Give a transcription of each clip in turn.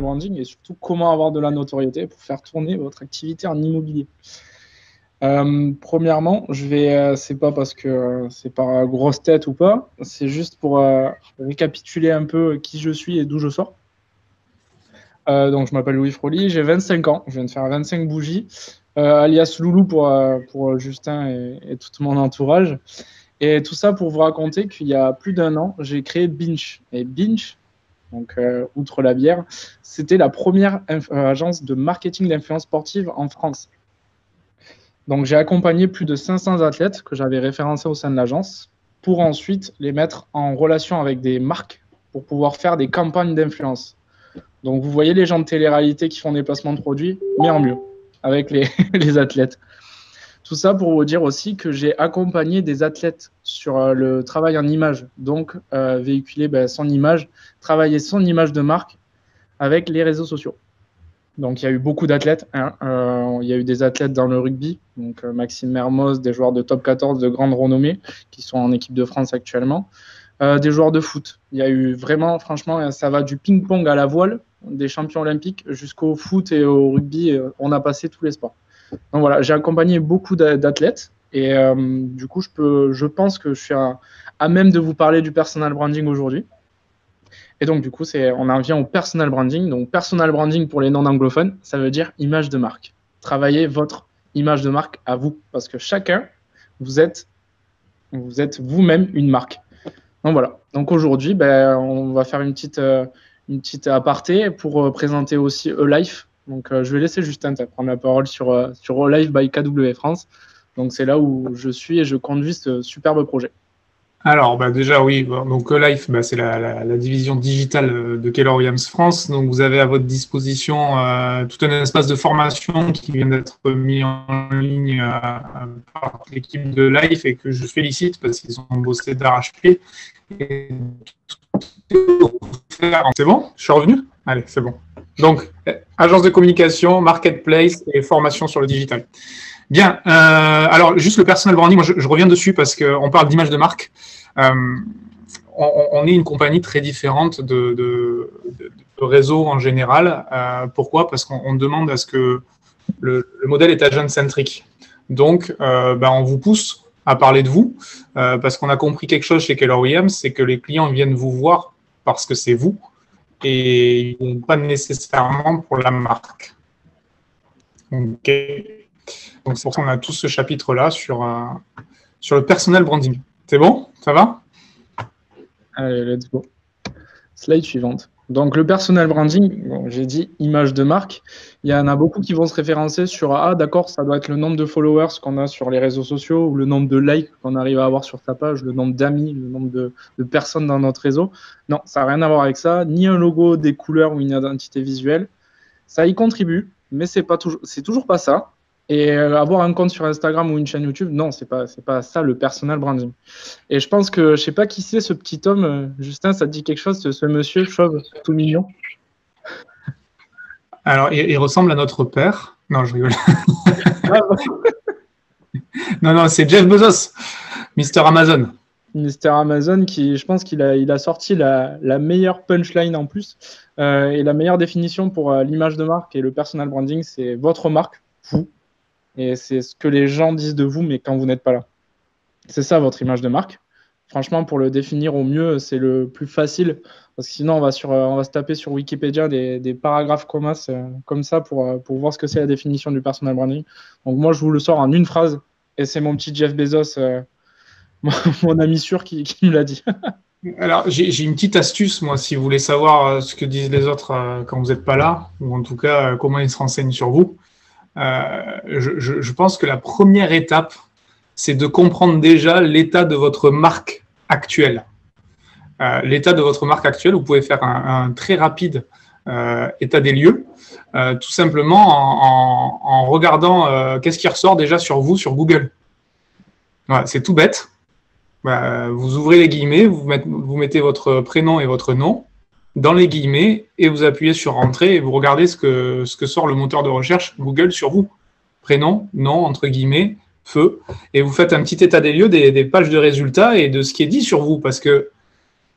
branding et surtout comment avoir de la notoriété pour faire tourner votre activité en immobilier. Euh, premièrement, je vais, euh, c'est pas parce que euh, c'est par grosse tête ou pas, c'est juste pour récapituler un peu qui je suis et d'où je sors. donc, je m'appelle Louis Froli, j'ai 25 ans, je viens de faire 25 bougies, alias Loulou pour, pour Justin et, et, tout mon entourage. Et tout ça pour vous raconter qu'il y a plus d'un an, j'ai créé Binge. Et Binge, donc outre la bière, c'était la première agence de marketing d'influence sportive en France. Donc j'ai accompagné plus de 500 athlètes que j'avais référencés au sein de l'agence pour ensuite les mettre en relation avec des marques pour pouvoir faire des campagnes d'influence. Donc vous voyez les gens de télé-réalité qui font des placements de produits, mais en mieux, avec les, athlètes. Tout ça pour vous dire aussi que j'ai accompagné des athlètes sur euh, le travail en image, donc euh, véhiculer ben, son image, travailler son image de marque avec les réseaux sociaux. Donc il y a eu beaucoup d'athlètes. Hein. Euh, il y a eu des athlètes dans le rugby, donc Maxime Mermoz, des joueurs de top 14 de grande renommée qui sont en équipe de France actuellement. Des joueurs de foot. Il y a eu vraiment, franchement, ça va du ping-pong à la voile, des champions olympiques, jusqu'au foot et au rugby. on a passé tous les sports. Donc voilà, j'ai accompagné beaucoup d'athlètes et du coup, je, peux, je pense que je suis à même de vous parler du personal branding aujourd'hui. Et donc, du coup, on en vient au personal branding. Donc, personal branding pour les non-anglophones, ça veut dire image de marque. Travaillez votre image de marque à vous, parce que chacun, vous êtes, vous êtes vous-même une marque. Donc voilà. Donc aujourd'hui, ben, on va faire une petite, euh, une petite aparté pour euh, présenter aussi E-Life. Donc euh, je vais laisser Justin prendre la parole sur, sur E-Life by KW France. Donc c'est là où je suis et je conduis ce superbe projet. Alors, bah déjà, oui. Donc, Life, bah, c'est la, division digitale euh, de Keller Williams France. Donc, vous avez à votre disposition euh, tout un espace de formation qui vient d'être mis en ligne euh, par l'équipe de Life et que je félicite parce qu'ils ont bossé d'arrache-pied. C'est bon? Je suis revenu? Allez, c'est bon. Donc, agence de communication, marketplace et formation sur le digital. Bien. Euh, alors, juste le personal branding, moi, je, reviens dessus parce qu'on parle d'image de marque. Euh, on, est une compagnie très différente de, réseau en général. Euh, pourquoi? Parce qu'on demande à ce que le, modèle est agent-centrique. Donc, ben, on vous pousse à parler de vous parce qu'on a compris quelque chose chez Keller Williams, c'est que les clients viennent vous voir parce que c'est vous et pas nécessairement pour la marque. Donc c'est pour ça qu'on a tout ce chapitre-là sur, euh, sur le personnel branding. C'est bon? Ça va? Allez, let's go. Slide suivante. Donc le personnel branding, j'ai dit image de marque. Il y en a beaucoup qui vont se référencer sur ah d'accord, ça doit être le nombre de followers qu'on a sur les réseaux sociaux ou le nombre de likes qu'on arrive à avoir sur sa page, le nombre d'amis, le nombre de, de, personnes dans notre réseau. Non, ça n'a rien à voir avec ça, ni un logo, des couleurs ou une identité visuelle. Ça y contribue, mais c'est pas toujours, c'est toujours pas ça. Et euh, avoir un compte sur Instagram ou une chaîne YouTube, non, c'est pas, c'est pas ça le personal branding. Et je pense que, je sais pas qui c'est ce petit homme, euh, Justin, ça te dit quelque chose, ce, monsieur chauve, tout mignon? Alors, il, ressemble à notre père. Non, je rigole. non, non, c'est Jeff Bezos, Mister Amazon. Mister Amazon, qui, je pense qu'il a, il a sorti la, la meilleure punchline en plus. Euh, et la meilleure définition pour l'image de marque et le personal branding, c'est votre marque, vous, et c'est ce que les gens disent de vous, mais quand vous n'êtes pas là. C'est ça votre image de marque. Franchement, pour le définir au mieux, c'est le plus facile. Parce que sinon, on va, sur, on va se taper sur Wikipédia des, paragraphes comme, comme ça pour, pour voir ce que c'est la définition du personal branding. Donc, moi, je vous le sors en une phrase. Et c'est mon petit Jeff Bezos, euh, mon ami sûr, qui, qui me l'a dit. Alors, j'ai une petite astuce, moi, si vous voulez savoir euh, ce que disent les autres euh, quand vous n'êtes pas là, ou en tout cas, comment ils se renseignent sur vous. Euh, je, pense que la première étape, c'est de comprendre déjà l'état de votre marque actuelle. Euh, l'état de votre marque actuelle, vous pouvez faire un, très rapide euh, état des lieux, tout simplement en, regardant qu'est-ce qui ressort déjà sur vous sur Google. c'est tout bête. Bah, vous ouvrez les guillemets, vous mettez votre prénom et votre nom, dans les guillemets et vous appuyez sur Entrée et vous regardez ce que, ce que sort le moteur de recherche Google sur vous. Prénom, nom, entre guillemets, feu. Et vous faites un petit état des lieux des, pages de résultats et de ce qui est dit sur vous parce que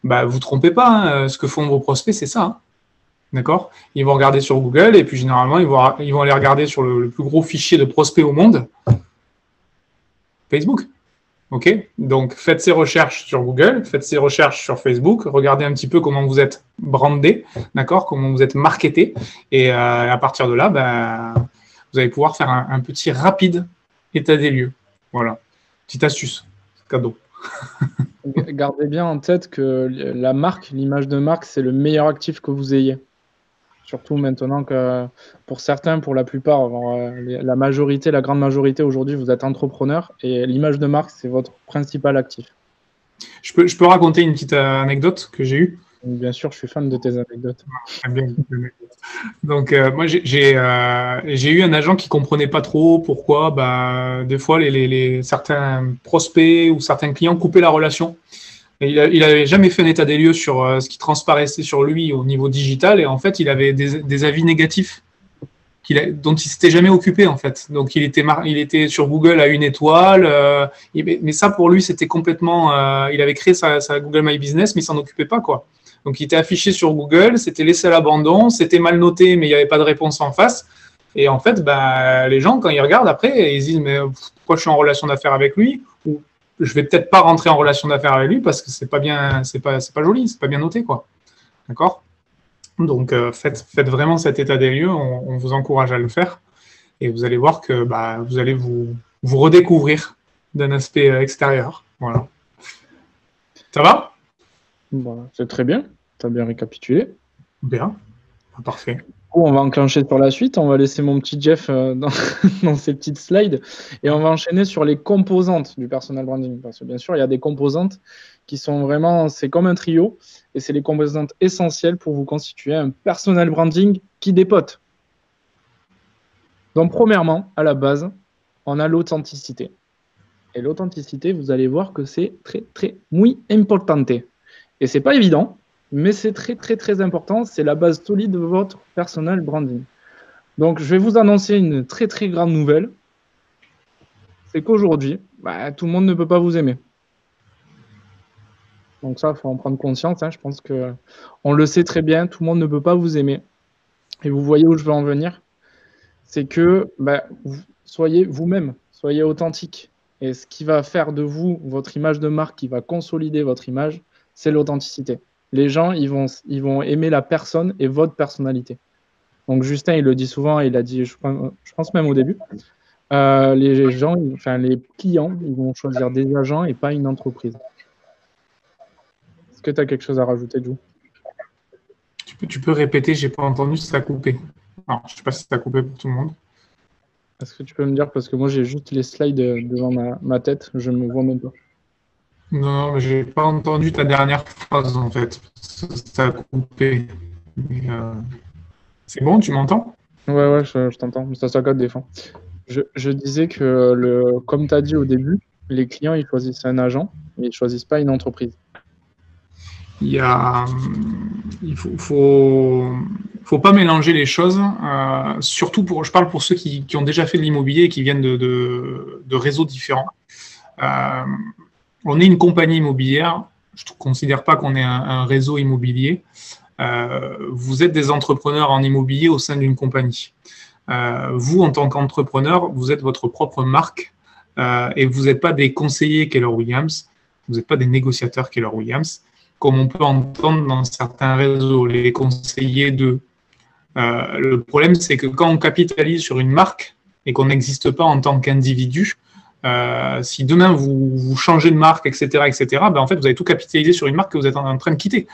bah, vous ne trompez pas. Hein. ce que font vos prospects, c'est ça. Hein. D'accord? Ils vont regarder sur Google et puis généralement, ils vont, ils vont aller regarder sur le, plus gros fichier de prospects au monde, Facebook. OK Donc, faites ces recherches sur Google, faites ces recherches sur Facebook, regardez un petit peu comment vous êtes brandé, d'accord Comment vous êtes marketé. Et euh, à partir de là, ben, vous allez pouvoir faire un petit rapide état des lieux. Voilà. Petite astuce, cadeau. Gardez bien en tête que la marque, l'image de marque, c'est le meilleur actif que vous ayez. Surtout maintenant que pour certains, pour la plupart, euh, la majorité, la grande majorité aujourd'hui, vous êtes entrepreneur et l'image de marque, c'est votre principal actif. Je peux, je peux raconter une petite euh, anecdote que j'ai eue? Bien sûr, je suis fan de tes anecdotes. Donc, euh, moi, j'ai eu un agent qui comprenait pas trop pourquoi, bah, des fois, les, les, certains prospects ou certains clients coupaient la relation il n'avait jamais fait un état des lieux sur euh, ce qui transparaissait sur lui au niveau digital et en fait il avait des, avis négatifs dont il s'était jamais occupé en fait. Donc il était, sur Google à une étoile, euh, mais ça pour lui c'était complètement. Euh, il avait créé sa, Google My Business mais il s'en occupait pas quoi. Donc il était affiché sur Google, c'était laissé à l'abandon, c'était mal noté mais il n'y avait pas de réponse en face. Et en fait, bah, les gens quand ils regardent après, ils disent mais pourquoi je suis en relation d'affaires avec lui? Je vais peut-être pas rentrer en relation d'affaires avec lui parce que c'est pas bien, c'est pas, c'est pas joli, c'est pas bien noté, quoi. D'accord? Donc, euh, faites, faites vraiment cet état des lieux, on, vous encourage à le faire et vous allez voir que bah, vous allez vous, vous redécouvrir d'un aspect euh, extérieur. Voilà. Ça va? C'est très bien, tu as bien récapitulé. Bien, parfait on va enclencher sur la suite. On va laisser mon petit Jeff euh, dans, ces petites slides et on va enchaîner sur les composantes du personal branding. Parce que bien sûr, il y a des composantes qui sont vraiment, c'est comme un trio et c'est les composantes essentielles pour vous constituer un personal branding qui dépote. Donc, premièrement, à la base, on a l'authenticité. Et l'authenticité, vous allez voir que c'est très, très, muy importante. Et c'est pas évident mais c'est très très très important. C'est la base solide de votre personal branding. Donc, je vais vous annoncer une très très grande nouvelle. C'est qu'aujourd'hui, bah, tout le monde ne peut pas vous aimer. Donc ça, il faut en prendre conscience. Hein. Je pense que on le sait très bien. Tout le monde ne peut pas vous aimer. Et vous voyez où je veux en venir? C'est que bah, soyez vous-même, soyez authentique. Et ce qui va faire de vous votre image de marque, qui va consolider votre image, c'est l'authenticité les gens, ils vont, ils vont aimer la personne et votre personnalité. Donc Justin, il le dit souvent, il a dit, je, pense même au début, euh, les gens, enfin les clients, ils vont choisir des agents et pas une entreprise. Est-ce que tu as quelque chose à rajouter, Jou tu peux, tu peux répéter, j'ai pas entendu, ça a coupé. Alors, je sais pas si ça a coupé pour tout le monde. Est-ce que tu peux me dire, parce que moi j'ai juste les slides devant ma, ma tête, je ne me vois même pas. Non, mais j'ai pas entendu ta dernière phrase en fait. Ça, a coupé. Euh, c'est bon, tu m'entends? Ouais, ouais, je, t'entends. Ça s'accorde des fois. Je, disais que, le, comme tu as dit au début, les clients, ils choisissent un agent, mais ils ne choisissent pas une entreprise. Il y a, il faut, faut, pas mélanger les choses. Euh, surtout pour, je parle pour ceux qui, ont déjà fait de l'immobilier et qui viennent de, de, réseaux différents. Euh, on est une compagnie immobilière. Je ne considère pas qu'on est un, réseau immobilier. Euh, vous êtes des entrepreneurs en immobilier au sein d'une compagnie. Euh, vous, en tant qu'entrepreneur, vous êtes votre propre marque euh, et vous n'êtes pas des conseillers Keller Williams, vous n'êtes pas des négociateurs Keller Williams, comme on peut entendre dans certains réseaux, les conseillers de. le problème, c'est que quand on capitalise sur une marque et qu'on n'existe pas en tant qu'individu, euh, si demain vous, changez de marque, etc., etc., ben en fait, vous avez tout capitalisé sur une marque que vous êtes en, train de quitter.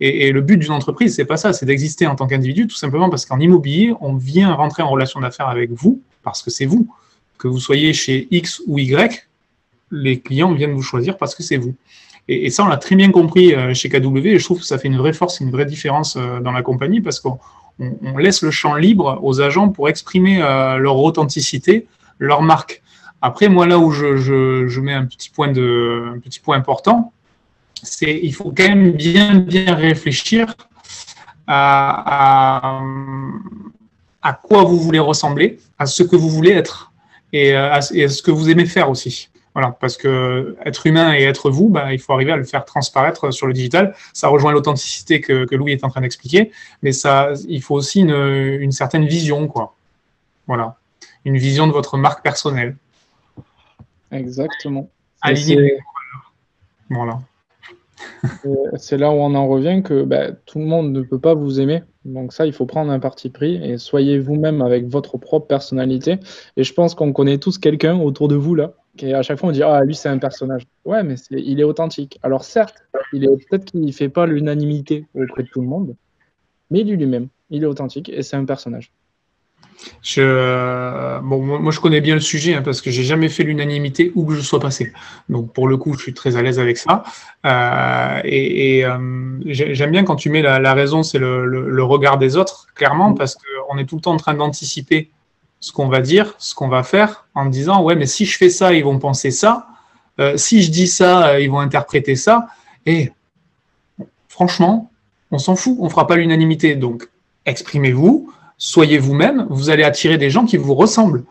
Et, le but d'une entreprise, c'est pas ça, c'est d'exister en tant qu'individu, tout simplement parce qu'en immobilier, on vient rentrer en relation d'affaires avec vous, parce que c'est vous. Que vous soyez chez X ou Y, les clients viennent vous choisir parce que c'est vous. Et, ça, on l'a très bien compris euh, chez KW, et je trouve que ça fait une vraie force, une vraie différence euh, dans la compagnie, parce qu'on laisse le champ libre aux agents pour exprimer leur authenticité, leur marque. Après, moi, là où je, mets un petit point, de, un petit point important, c'est il faut quand même bien, bien réfléchir à, à, quoi vous voulez ressembler, à ce que vous voulez être et à, ce que vous aimez faire aussi. Voilà, parce que être humain et être vous, bah, il faut arriver à le faire transparaître sur le digital. Ça rejoint l'authenticité que, que, Louis est en train d'expliquer, mais ça, il faut aussi une, une, certaine vision, quoi. Voilà, une vision de votre marque personnelle. Exactement. Voilà. C'est là où on en revient que bah, tout le monde ne peut pas vous aimer. Donc ça, il faut prendre un parti pris et soyez vous-même avec votre propre personnalité. Et je pense qu'on connaît tous quelqu'un autour de vous là, qui à chaque fois on dit ah lui c'est un personnage. Ouais, mais il est authentique. Alors certes, il est peut-être qu'il ne fait pas l'unanimité auprès de tout le monde, mais il est lui-même. Il est authentique et c'est un personnage. Je, euh, bon, moi, je connais bien le sujet hein, parce que j'ai jamais fait l'unanimité où que je sois passé. Donc, pour le coup, je suis très à l'aise avec ça. Euh, et, euh, j'aime bien quand tu mets la, raison, c'est le, regard des autres, clairement, mm. parce qu'on est tout le temps en train d'anticiper ce qu'on va dire, ce qu'on va faire, en disant ouais, mais si je fais ça, ils vont penser ça. si je dis ça, ils vont interpréter ça. Et franchement, on s'en fout, on fera pas l'unanimité. Donc, exprimez-vous soyez vous-même, vous allez attirer des gens qui vous ressemblent.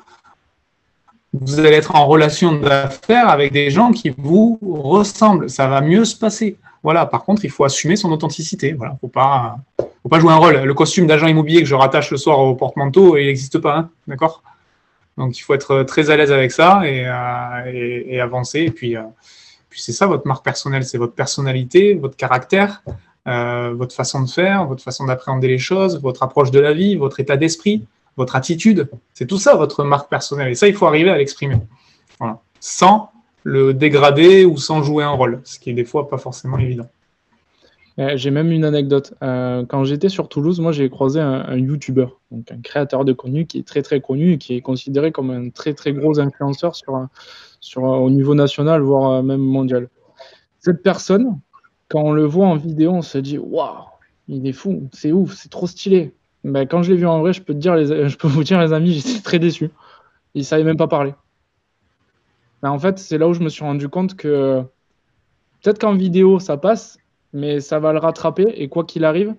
Vous allez être en relation d'affaires avec des gens qui vous ressemblent. Ça va mieux se passer. Voilà. Par contre, il faut assumer son authenticité. Voilà. Faut pas, faut pas jouer un rôle. Le costume d'agent immobilier que je rattache le soir au porte-manteau, il n'existe pas. Hein. D'accord? Donc, il faut être très à l'aise avec ça et, euh, avancer. Et euh, puis c'est ça votre marque personnelle, c'est votre personnalité, votre caractère. Euh, votre façon de faire, votre façon d'appréhender les choses, votre approche de la vie, votre état d'esprit, votre attitude. C'est tout ça votre marque personnelle. Et ça, il faut arriver à l'exprimer. Sans le dégrader ou sans jouer un rôle, ce qui est des fois pas forcément évident. Euh, j'ai même une anecdote. Euh, quand j'étais sur Toulouse, moi j'ai croisé un, YouTuber, donc un créateur de contenu qui est très très connu et qui est considéré comme un très très gros influenceur sur, sur, au niveau national, voire même mondial. Cette personne, quand on le voit en vidéo, on se dit waouh, il est fou, c'est ouf, c'est trop stylé. Mais quand je l'ai vu en vrai, je peux, te dire, je peux vous dire, les amis, j'étais très déçu. Il savait même pas parler. en fait, c'est là où je me suis rendu compte que peut-être qu'en vidéo, ça passe, mais ça va le rattraper. Et quoi qu'il arrive,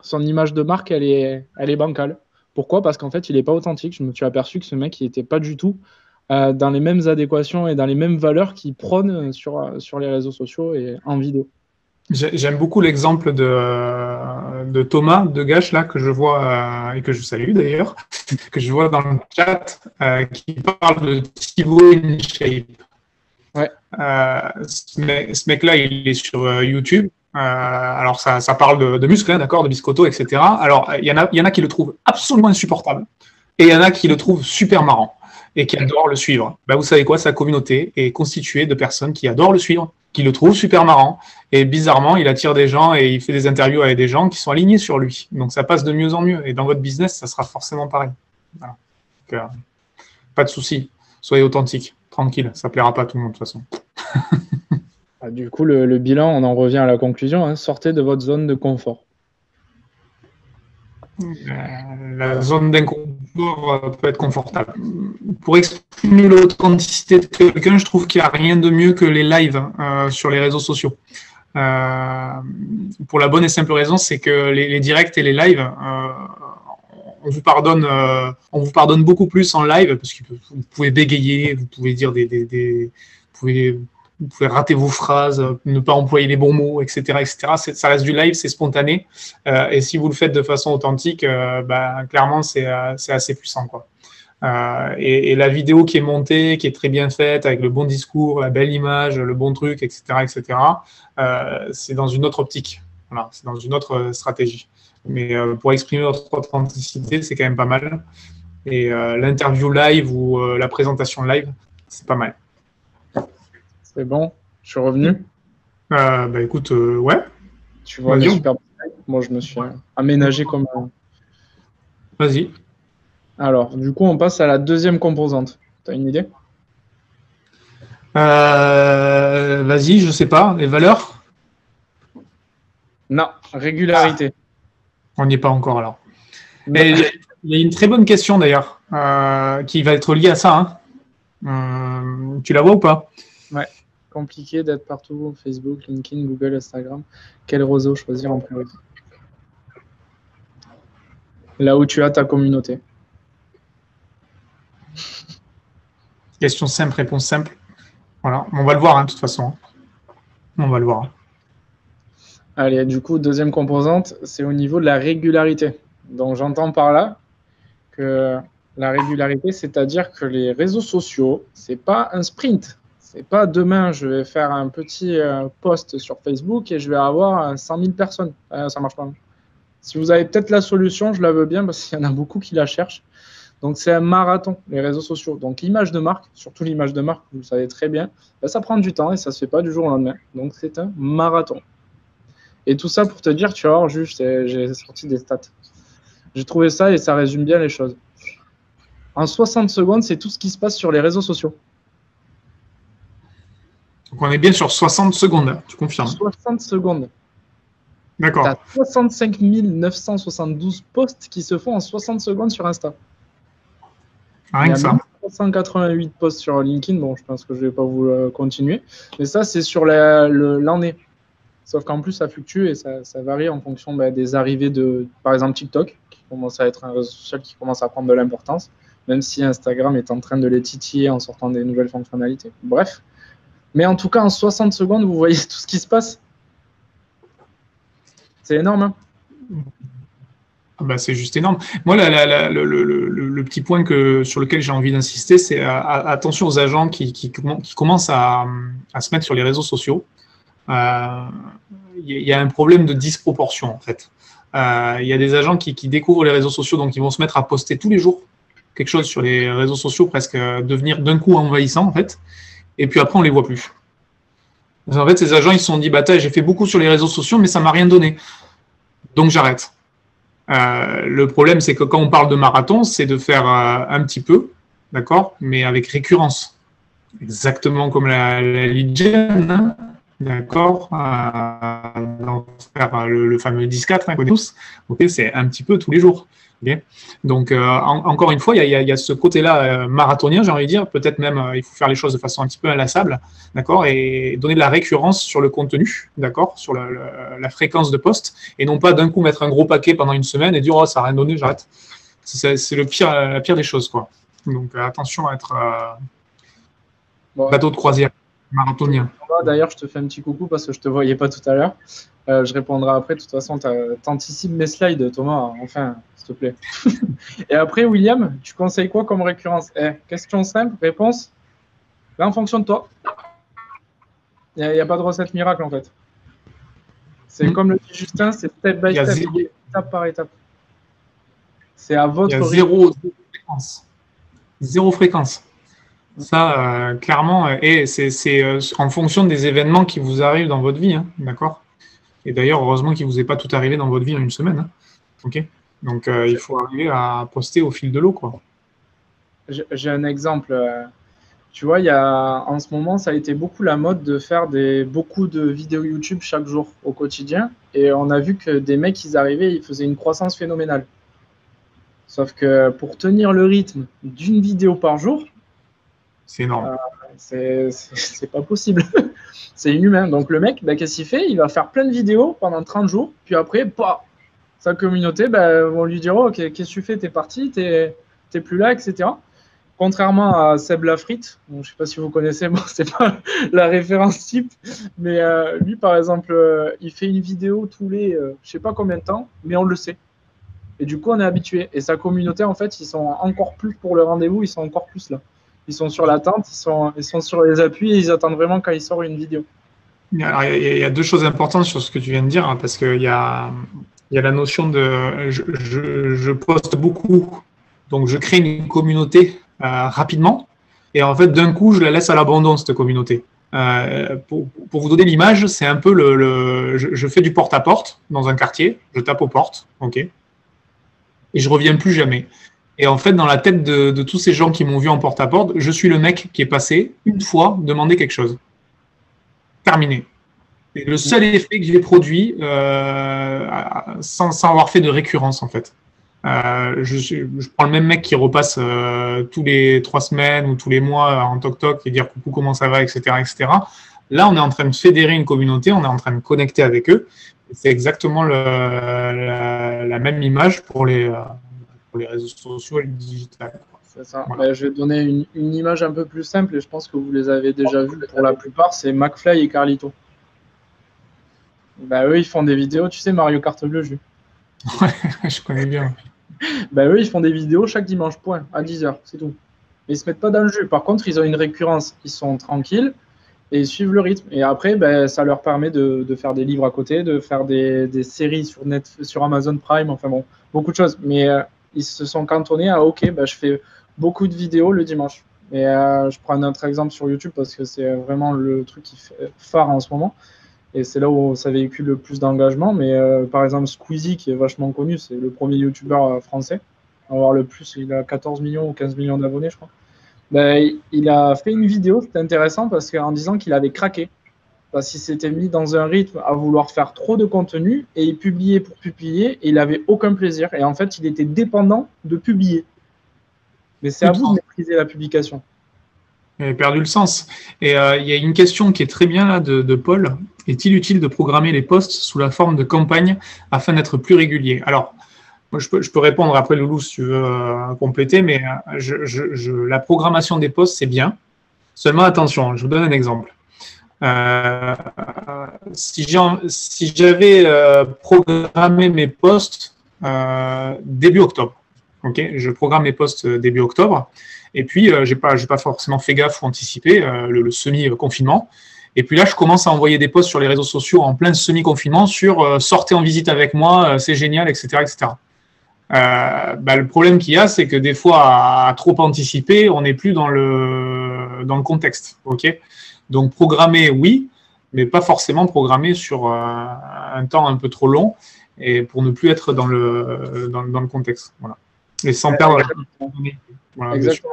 son image de marque, elle est, elle est bancale. Pourquoi? Parce qu'en fait, il n'est pas authentique. Je me suis aperçu que ce mec, il n'était pas du tout euh, dans les mêmes adéquations et dans les mêmes valeurs qu'il prône sur, sur les réseaux sociaux et en vidéo. J'aime beaucoup l'exemple de, de, Thomas de Gache, là, que je vois, euh, et que je salue d'ailleurs, que je vois dans le chat, euh, qui parle de Thibaut InShape. Ouais. Euh, ce mec-là, il est sur YouTube. alors, ça, ça, parle de, de muscles, hein, d'accord, de biscotto, etc. Alors, il y, en a, il y en a qui le trouvent absolument insupportable, et il y en a qui le trouvent super marrant et qui adorent le suivre. Ben, vous savez quoi, sa communauté est constituée de personnes qui adorent le suivre, qui le trouvent super marrant. Et bizarrement, il attire des gens et il fait des interviews avec des gens qui sont alignés sur lui. Donc ça passe de mieux en mieux. Et dans votre business, ça sera forcément pareil. Euh, pas de souci. Soyez authentique. Tranquille. Ça plaira pas à tout le monde de toute façon. Ah, du coup, le, bilan, on en revient à la conclusion. Hein. sortez de votre zone de confort. Euh, la zone d'inconfort euh, peut être confortable. Pour exprimer l'authenticité de quelqu'un, je trouve qu'il n'y a rien de mieux que les lives euh, sur les réseaux sociaux. pour la bonne et simple raison, c'est que les, directs et les lives, on vous pardonne, on vous pardonne beaucoup plus en live parce que vous pouvez bégayer, vous pouvez dire des, vous pouvez rater vos phrases, ne pas employer les bons mots, etc. etc. Ça reste du live, c'est spontané. Euh, et si vous le faites de façon authentique, euh, bah, clairement, euh, c'est assez puissant. Quoi. Et, et, la vidéo qui est montée, qui est très bien faite, avec le bon discours, la belle image, le bon truc, etc., etc., c'est dans une autre optique. Voilà, c'est dans une autre stratégie. Mais pour exprimer votre authenticité, c'est quand même pas mal. Et l'interview live ou la présentation live, c'est pas mal. C'est bon? Je suis revenu? Euh, Bah écoute, euh, ouais. Tu vois les super Moi, je me suis aménagé comme. Vas-y. Alors, du coup, on passe à la deuxième composante. Tu as une idée? Euh, Vas-y, je sais pas. Les valeurs? Non, régularité. On n'y est pas encore alors. Mais il y a une très bonne question d'ailleurs qui va être liée à ça. Hein. tu la vois ou pas? Compliqué d'être partout, Facebook, LinkedIn, Google, Instagram. Quel réseau choisir en priorité? Là où tu as ta communauté. Question simple, réponse simple. Voilà, on va le voir hein, de toute façon. On va le voir. Allez, du coup, deuxième composante, c'est au niveau de la régularité. Donc j'entends par là que la régularité, c'est-à-dire que les réseaux sociaux, c'est pas un sprint. C'est pas demain, je vais faire un petit euh, post sur Facebook et je vais avoir 100 000 personnes. Euh, ça marche pas. Si vous avez peut-être la solution, je la veux bien parce qu'il y en a beaucoup qui la cherchent. Donc c'est un marathon, les réseaux sociaux. Donc l'image de marque, surtout l'image de marque, vous le savez très bien, ben, ça prend du temps et ça se fait pas du jour au lendemain. Donc c'est un marathon. Et tout ça pour te dire, tu vois, juste, j'ai sorti des stats. J'ai trouvé ça et ça résume bien les choses. En 60 secondes, c'est tout ce qui se passe sur les réseaux sociaux. Donc on est bien sur 60 secondes, tu confirmes 60 secondes. D'accord. Tu as 65 972 posts qui se font en 60 secondes sur Insta. Rien que ça. 388 posts sur LinkedIn, bon, je pense que je ne vais pas vous euh, continuer. Mais ça, c'est sur l'année. Sauf qu'en plus, ça fluctue et ça, varie en fonction bah, des arrivées de, par exemple, TikTok, qui commence à être un réseau social qui commence à prendre de l'importance, même si Instagram est en train de les titiller en sortant des nouvelles fonctionnalités. Bref. Mais en tout cas, en 60 secondes, vous voyez tout ce qui se passe. C'est énorme. Hein ah bah, c'est juste énorme. Moi, le, petit point que, sur lequel j'ai envie d'insister, c'est attention aux agents qui, qui, commencent à, se mettre sur les réseaux sociaux. Euh, il y a un problème de disproportion, en fait. Euh, il y a des agents qui, découvrent les réseaux sociaux, donc ils vont se mettre à poster tous les jours quelque chose sur les réseaux sociaux, presque devenir d'un coup envahissant, en fait. Et puis après, on les voit plus. En fait, ces agents, ils se sont dit, bah, j'ai fait beaucoup sur les réseaux sociaux, mais ça m'a rien donné. Donc j'arrête. Euh, le problème, c'est que quand on parle de marathon, c'est de faire euh, un petit peu, d'accord, mais avec récurrence. Exactement comme la, la hein, d'accord, euh, le, fameux 10-4 hein, tous. Ok, c'est un petit peu tous les jours. Donc, euh, encore une fois, il y, a, ce côté-là euh, marathonien, j'ai envie de dire. Peut-être même, euh, il faut faire les choses de façon un petit peu inlassable, d'accord, et donner de la récurrence sur le contenu, d'accord, sur la fréquence de poste, et non pas d'un coup mettre un gros paquet pendant une semaine et dire oh ça n'a rien donné, j'arrête. C'est le pire, la pire des choses, quoi. Donc attention à être bateau de croisière marathonien. D'ailleurs, je te fais un petit coucou parce que je te voyais pas tout à l'heure. je répondrai après. De toute façon, tu anticipes mes slides, Thomas. Enfin, te plaît. Et après, William, tu conseilles quoi comme récurrence? Eh, Question simple, réponse Là, en fonction de toi. Il n'y a, pas de recette miracle, en fait. C'est hmm. comme le dit Justin, c'est step by step, étape par étape. C'est à votre. Il y a zéro, fréquence. Zéro fréquence. Ça, euh, clairement, euh, et c'est euh, en fonction des événements qui vous arrivent dans votre vie, hein, d'accord? Et d'ailleurs, heureusement qu'il ne vous est pas tout arrivé dans votre vie en une semaine. Hein, donc, il faut arriver à poster au fil de l'eau. quoi. J'ai un exemple. Tu vois, il y a, en ce moment, ça a été beaucoup la mode de faire des, beaucoup de vidéos YouTube chaque jour au quotidien. Et on a vu que des mecs, ils arrivaient, ils faisaient une croissance phénoménale. Sauf que pour tenir le rythme d'une vidéo par jour, c'est énorme. Euh, c'est pas possible. c'est inhumain. Donc le mec, bah, qu'est-ce qu'il fait? Il va faire plein de vidéos pendant 30 jours, puis après, bah, sa communauté bah, vont lui dire oh, Qu'est-ce que tu fais? T'es parti, t'es plus là, etc. Contrairement à Seb Lafrite, je ne sais pas si vous connaissez, bon, c'est pas la référence type, mais euh, lui, par exemple, euh, il fait une vidéo tous les je sais pas combien de temps, mais on le sait. Et du coup, on est habitué. Et sa communauté, en fait, ils sont encore plus pour le rendez-vous, ils sont encore plus là. Ils sont sur l'attente, ils sont, ils sont sur les appuis ils attendent vraiment quand il sort une vidéo. il y, a deux choses importantes sur ce que tu viens de dire, hein, parce qu'il y a, y a la notion de je, poste beaucoup, donc je crée une communauté euh, rapidement, et en fait d'un coup je la laisse à l'abandon cette communauté. Euh, pour, vous donner l'image, c'est un peu le, je, fais du porte-à-porte dans un quartier, je tape aux portes, ok, et je reviens plus jamais. Et en fait, dans la tête de, tous ces gens qui m'ont vu en porte-à-porte, je suis le mec qui est passé une fois demander quelque chose. Terminé. C'est le seul effet que j'ai produit euh, sans, avoir fait de récurrence en fait. Euh, je, prends le même mec qui repasse euh, tous les trois semaines ou tous les mois en toc toc et dire coucou comment ça va, etc., etc. Là, on est en train de fédérer une communauté, on est en train de connecter avec eux. C'est exactement la, même image pour les, les réseaux sociaux et le digital. C'est ça. Ben, je vais donner une, une, image un peu plus simple et je pense que vous les avez déjà vues pour la plupart. C'est McFly et Carlito. Bah, eux, ils font des vidéos. Tu sais, Mario Kart Bleu, je Ouais, je connais bien. bah, eux, ils font des vidéos chaque dimanche, point, à 10h, c'est tout. Ils se mettent pas dans le jeu. Par contre, ils ont une récurrence. Ils sont tranquilles et ils suivent le rythme. Et après, ben, ça leur permet de, de, faire des livres à côté, de faire des, des, séries sur, Net, sur Amazon Prime, enfin bon, beaucoup de choses. Mais euh, ils se sont cantonnés à OK, ben, je fais beaucoup de vidéos le dimanche. Et euh, je prends un autre exemple sur YouTube parce que c'est vraiment le truc qui fait phare en ce moment. Et c'est là où ça véhicule le plus d'engagement. Mais euh, par exemple, Squeezie, qui est vachement connu, c'est le premier YouTuber français. Avoir le plus, il a 14 millions ou 15 millions d'abonnés, je crois. Ben, il a fait une vidéo, c'était intéressant parce qu'en disant qu'il avait craqué, parce qu'il s'était mis dans un rythme à vouloir faire trop de contenu et il publiait pour publier et il avait aucun plaisir. Et en fait, il était dépendant de publier. Mais c'est à vous de maîtriser la publication. Il a perdu le sens. Et euh, il y a une question qui est très bien là de, Paul. Est-il utile de programmer les posts sous la forme de campagne afin d'être plus régulier? Alors, je peux, répondre après, Loulou, si tu veux euh, compléter, mais euh, la programmation des postes, c'est bien. Seulement, attention, je vous donne un exemple. Euh, si j'avais programmé mes postes début octobre, ok, je programme mes postes début octobre, et puis j'ai pas, pas forcément fait gaffe ou anticipé le, semi-confinement. Et puis là, je commence à envoyer des posts sur les réseaux sociaux en plein semi-confinement sur sortez en visite avec moi, c'est génial, etc., etc. Euh, bah, le problème qu'il y a, c'est que des fois, à, trop anticiper, on n'est plus dans le, contexte. ok Donc, programmer, oui, mais pas forcément programmer sur euh, un temps un peu trop long et pour ne plus être dans le, dans, le contexte. Voilà. Et sans perdre la Exactement.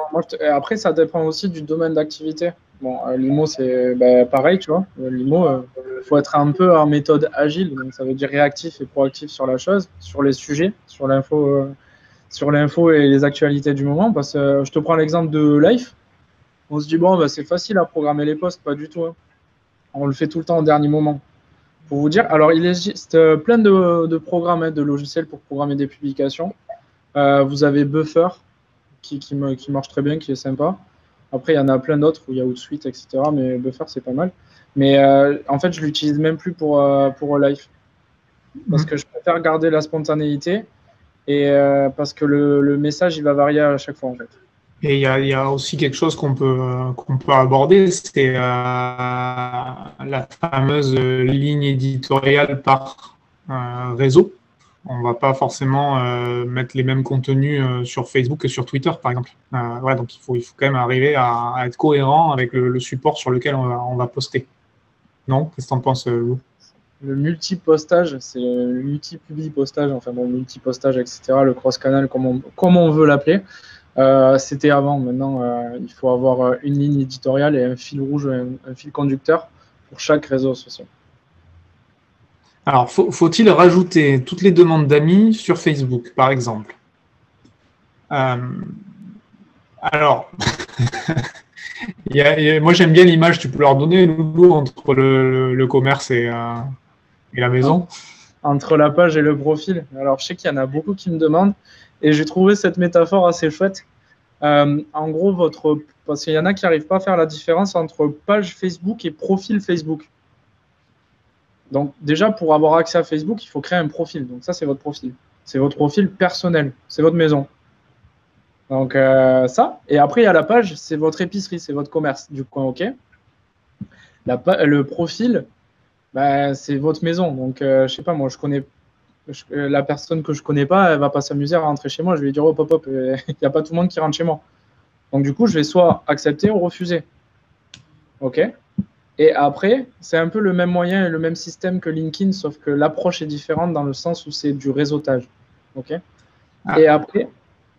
après, ça dépend aussi du domaine d'activité. Bon, euh, l'IMO, c'est bah, pareil, tu vois. Euh, L'IMO, il euh, faut être un peu en méthode agile, donc ça veut dire réactif et proactif sur la chose, sur les sujets, sur l'info, sur l'info et les actualités du moment. Parce que je te prends l'exemple de Life. On se dit, bon, bah, c'est facile à programmer les posts, pas du tout. Hein. On le fait tout le temps au dernier moment. Pour vous dire, alors il existe plein de, de programmes, hein, de logiciels pour programmer des publications. vous avez Buffer, qui, qui, qui marche très bien, qui est sympa. Après, il y en a plein d'autres où il y a Outsuite, etc. Mais Buffer, c'est pas mal. Mais euh, en fait, je l'utilise même plus pour, euh, pour Live. Parce mhm. que je préfère garder la spontanéité et euh, parce que le, le, message, il va varier à chaque fois, en fait. Et il y a, aussi quelque chose qu'on peut, qu'on peut aborder, c'est la fameuse ligne éditoriale par réseau on va pas forcément euh, mettre les mêmes contenus euh, sur Facebook que sur Twitter, par exemple. Euh, donc il faut, il faut quand même arriver à, être cohérent avec le, support sur lequel on va, poster. Non? Qu'est-ce que tu en penses, Lou Le multi-postage, c'est le multi-publi-postage, enfin bon, multi-postage, etc., le cross-canal, comme on, on veut l'appeler. C'était avant. Maintenant, il faut avoir une ligne éditoriale et un fil rouge, un fil conducteur pour chaque réseau social. Alors, faut-il rajouter toutes les demandes d'amis sur Facebook, par exemple? Euh, Alors, moi j'aime bien l'image, tu peux leur donner, Loulou, entre le, commerce et, euh, et, la maison? Entre la page et le profil. Alors, je sais qu'il y en a beaucoup qui me demandent, et j'ai trouvé cette métaphore assez chouette. Euh, en gros, votre, parce qu'il y en a qui n'arrivent pas à faire la différence entre page Facebook et profil Facebook. Donc déjà, pour avoir accès à Facebook, il faut créer un profil. Donc ça, c'est votre profil. C'est votre profil personnel. C'est votre maison. Donc euh, ça. Et après, il y a la page, c'est votre épicerie, c'est votre commerce du coin, ok. le profil, bah, c'est votre maison. Donc euh, je sais pas, moi, je connais euh, la personne que je connais pas, elle va pas s'amuser à rentrer chez moi. Je vais lui dire, oh, hop, hop, il n'y a pas tout le monde qui rentre chez moi. Donc du coup, je vais soit accepter ou refuser. Ok. Et après, c'est un peu le même moyen et le même système que LinkedIn, sauf que l'approche est différente dans le sens où c'est du réseautage. OK ah. Et après,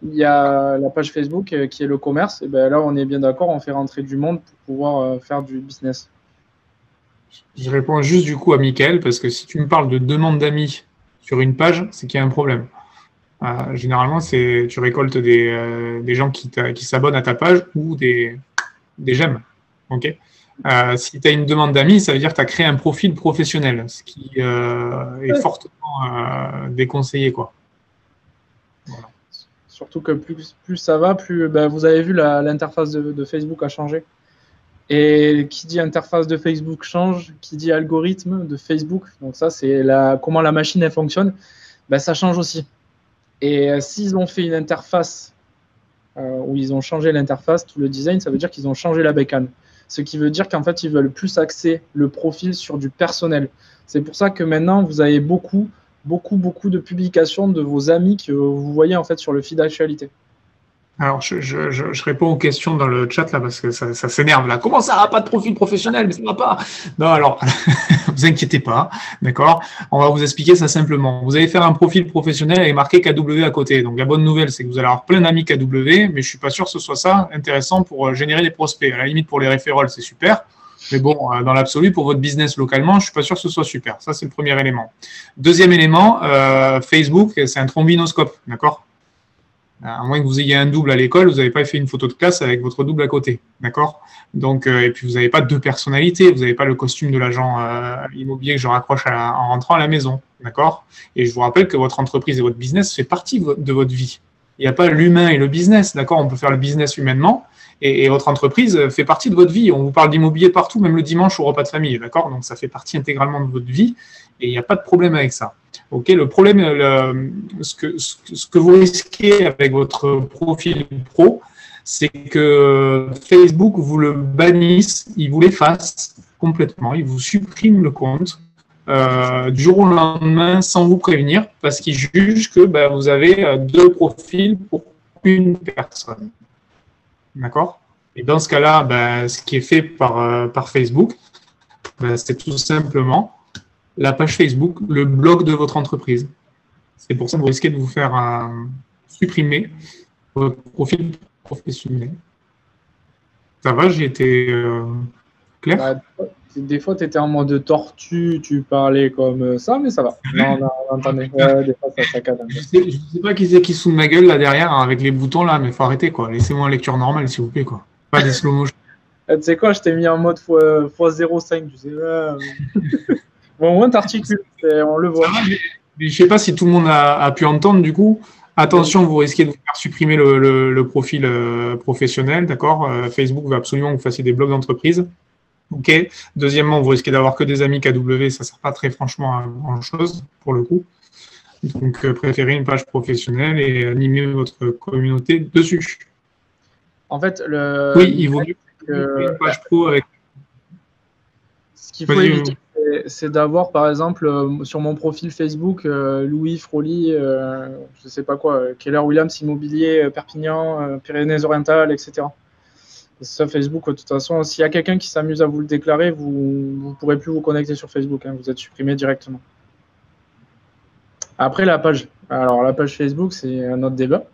il y a la page Facebook euh, qui est le commerce. Et ben là, on est bien d'accord, on fait rentrer du monde pour pouvoir euh, faire du business. Je réponds juste du coup à Michael, parce que si tu me parles de demande d'amis sur une page, c'est qu'il y a un problème. Euh, généralement, c'est tu récoltes des, des gens qui, qui s'abonnent à ta page ou des, des j'aime. OK? Euh, si tu as une demande d'amis, ça veut dire que tu as créé un profil professionnel, ce qui euh, est fortement euh, déconseillé. Quoi. Surtout que plus, plus ça va, plus ben, vous avez vu l'interface de, Facebook a changé. Et qui dit interface de Facebook change, qui dit algorithme de Facebook, donc ça c'est comment la machine elle fonctionne, ben, ça change aussi. Et euh, s'ils ont fait une interface euh, où ils ont changé l'interface, tout le design, ça veut dire qu'ils ont changé la bécane. Ce qui veut dire qu'en fait, ils veulent plus axer le profil sur du personnel. C'est pour ça que maintenant, vous avez beaucoup, beaucoup, beaucoup de publications de vos amis que vous voyez en fait sur le feed d'actualité. Alors, je, réponds aux questions dans le chat là parce que ça, s'énerve là. Comment ça, pas de profil professionnel? Mais ça va pas. Non, alors, vous inquiétez pas, d'accord? On va vous expliquer ça simplement. Vous allez faire un profil professionnel et marquer KW à côté. Donc, la bonne nouvelle, c'est que vous allez avoir plein d'amis KW, mais je suis pas sûr que ce soit ça intéressant pour euh, générer des prospects. À la limite, pour les référoles, c'est super. Mais bon, euh, dans l'absolu, pour votre business localement, je suis pas sûr que ce soit super. Ça, c'est le premier élément. Deuxième élément, euh, Facebook, c'est un trombinoscope, d'accord? À moins que vous ayez un double à l'école, vous n'avez pas fait une photo de classe avec votre double à côté. D'accord? Donc, euh, et puis vous n'avez pas deux personnalités, vous n'avez pas le costume de l'agent euh, immobilier que je raccroche en rentrant à la maison. D'accord? Et je vous rappelle que votre entreprise et votre business fait partie de votre vie. Il n'y a pas l'humain et le business. D'accord? On peut faire le business humainement et, et, votre entreprise fait partie de votre vie. On vous parle d'immobilier partout, même le dimanche au repas de famille. D'accord? Donc, ça fait partie intégralement de votre vie et il n'y a pas de problème avec ça. Ok, le problème, ce, que, vous risquez avec votre profil pro, c'est que Facebook vous le bannisse, il vous l'efface complètement, il vous supprime le compte euh, du jour au lendemain sans vous prévenir parce qu'il juge que ben, vous avez euh, deux profils pour une personne. D'accord? Et dans ce cas-là, ben, ce qui est fait par, euh, Facebook, ben, c'est tout simplement la page Facebook, le blog de votre entreprise. C'est pour ça que vous risquez de vous faire euh, supprimer votre profil professionnel. Ça va, j'ai été euh, clair? Bah, Des fois, tu étais en mode tortue, tu parlais comme ça, mais ça va. Non, non, attendez. des fois, ça, ça Je sais, sais pas qui c'est qui sous ma gueule là derrière hein, avec les boutons là, mais faut arrêter quoi. Laissez-moi en lecture normale, s'il vous plaît, quoi. Pas des slow motion. Eh, tu sais quoi, je t'ai mis en mode x05, tu sais. Bon, au moins, t'articules, on le voit. je ne sais pas si tout le monde a, pu entendre, du coup. Attention, vous risquez de vous faire supprimer le, profil euh, professionnel, d'accord euh, Facebook veut absolument que vous fassiez des blogs d'entreprise. OK. Deuxièmement, vous risquez d'avoir que des amis KW, ça ne sert pas très franchement à grand-chose, pour le coup. Donc, euh, préférez une page professionnelle et animer votre communauté dessus. En fait, le... Oui, il vaut mieux une page pro avec... Ce qu'il faut éviter, c'est d'avoir, par exemple, euh, sur mon profil Facebook, euh, Louis Froli, euh, je sais pas quoi, Keller Williams Immobilier, Perpignan, Pyrénées-Orientales, etc. ça, Facebook, de toute façon, s'il y a quelqu'un qui s'amuse à vous le déclarer, vous ne pourrez plus vous connecter sur Facebook. Hein, vous êtes supprimé directement. Après, la page. Alors, la page Facebook, c'est un autre débat.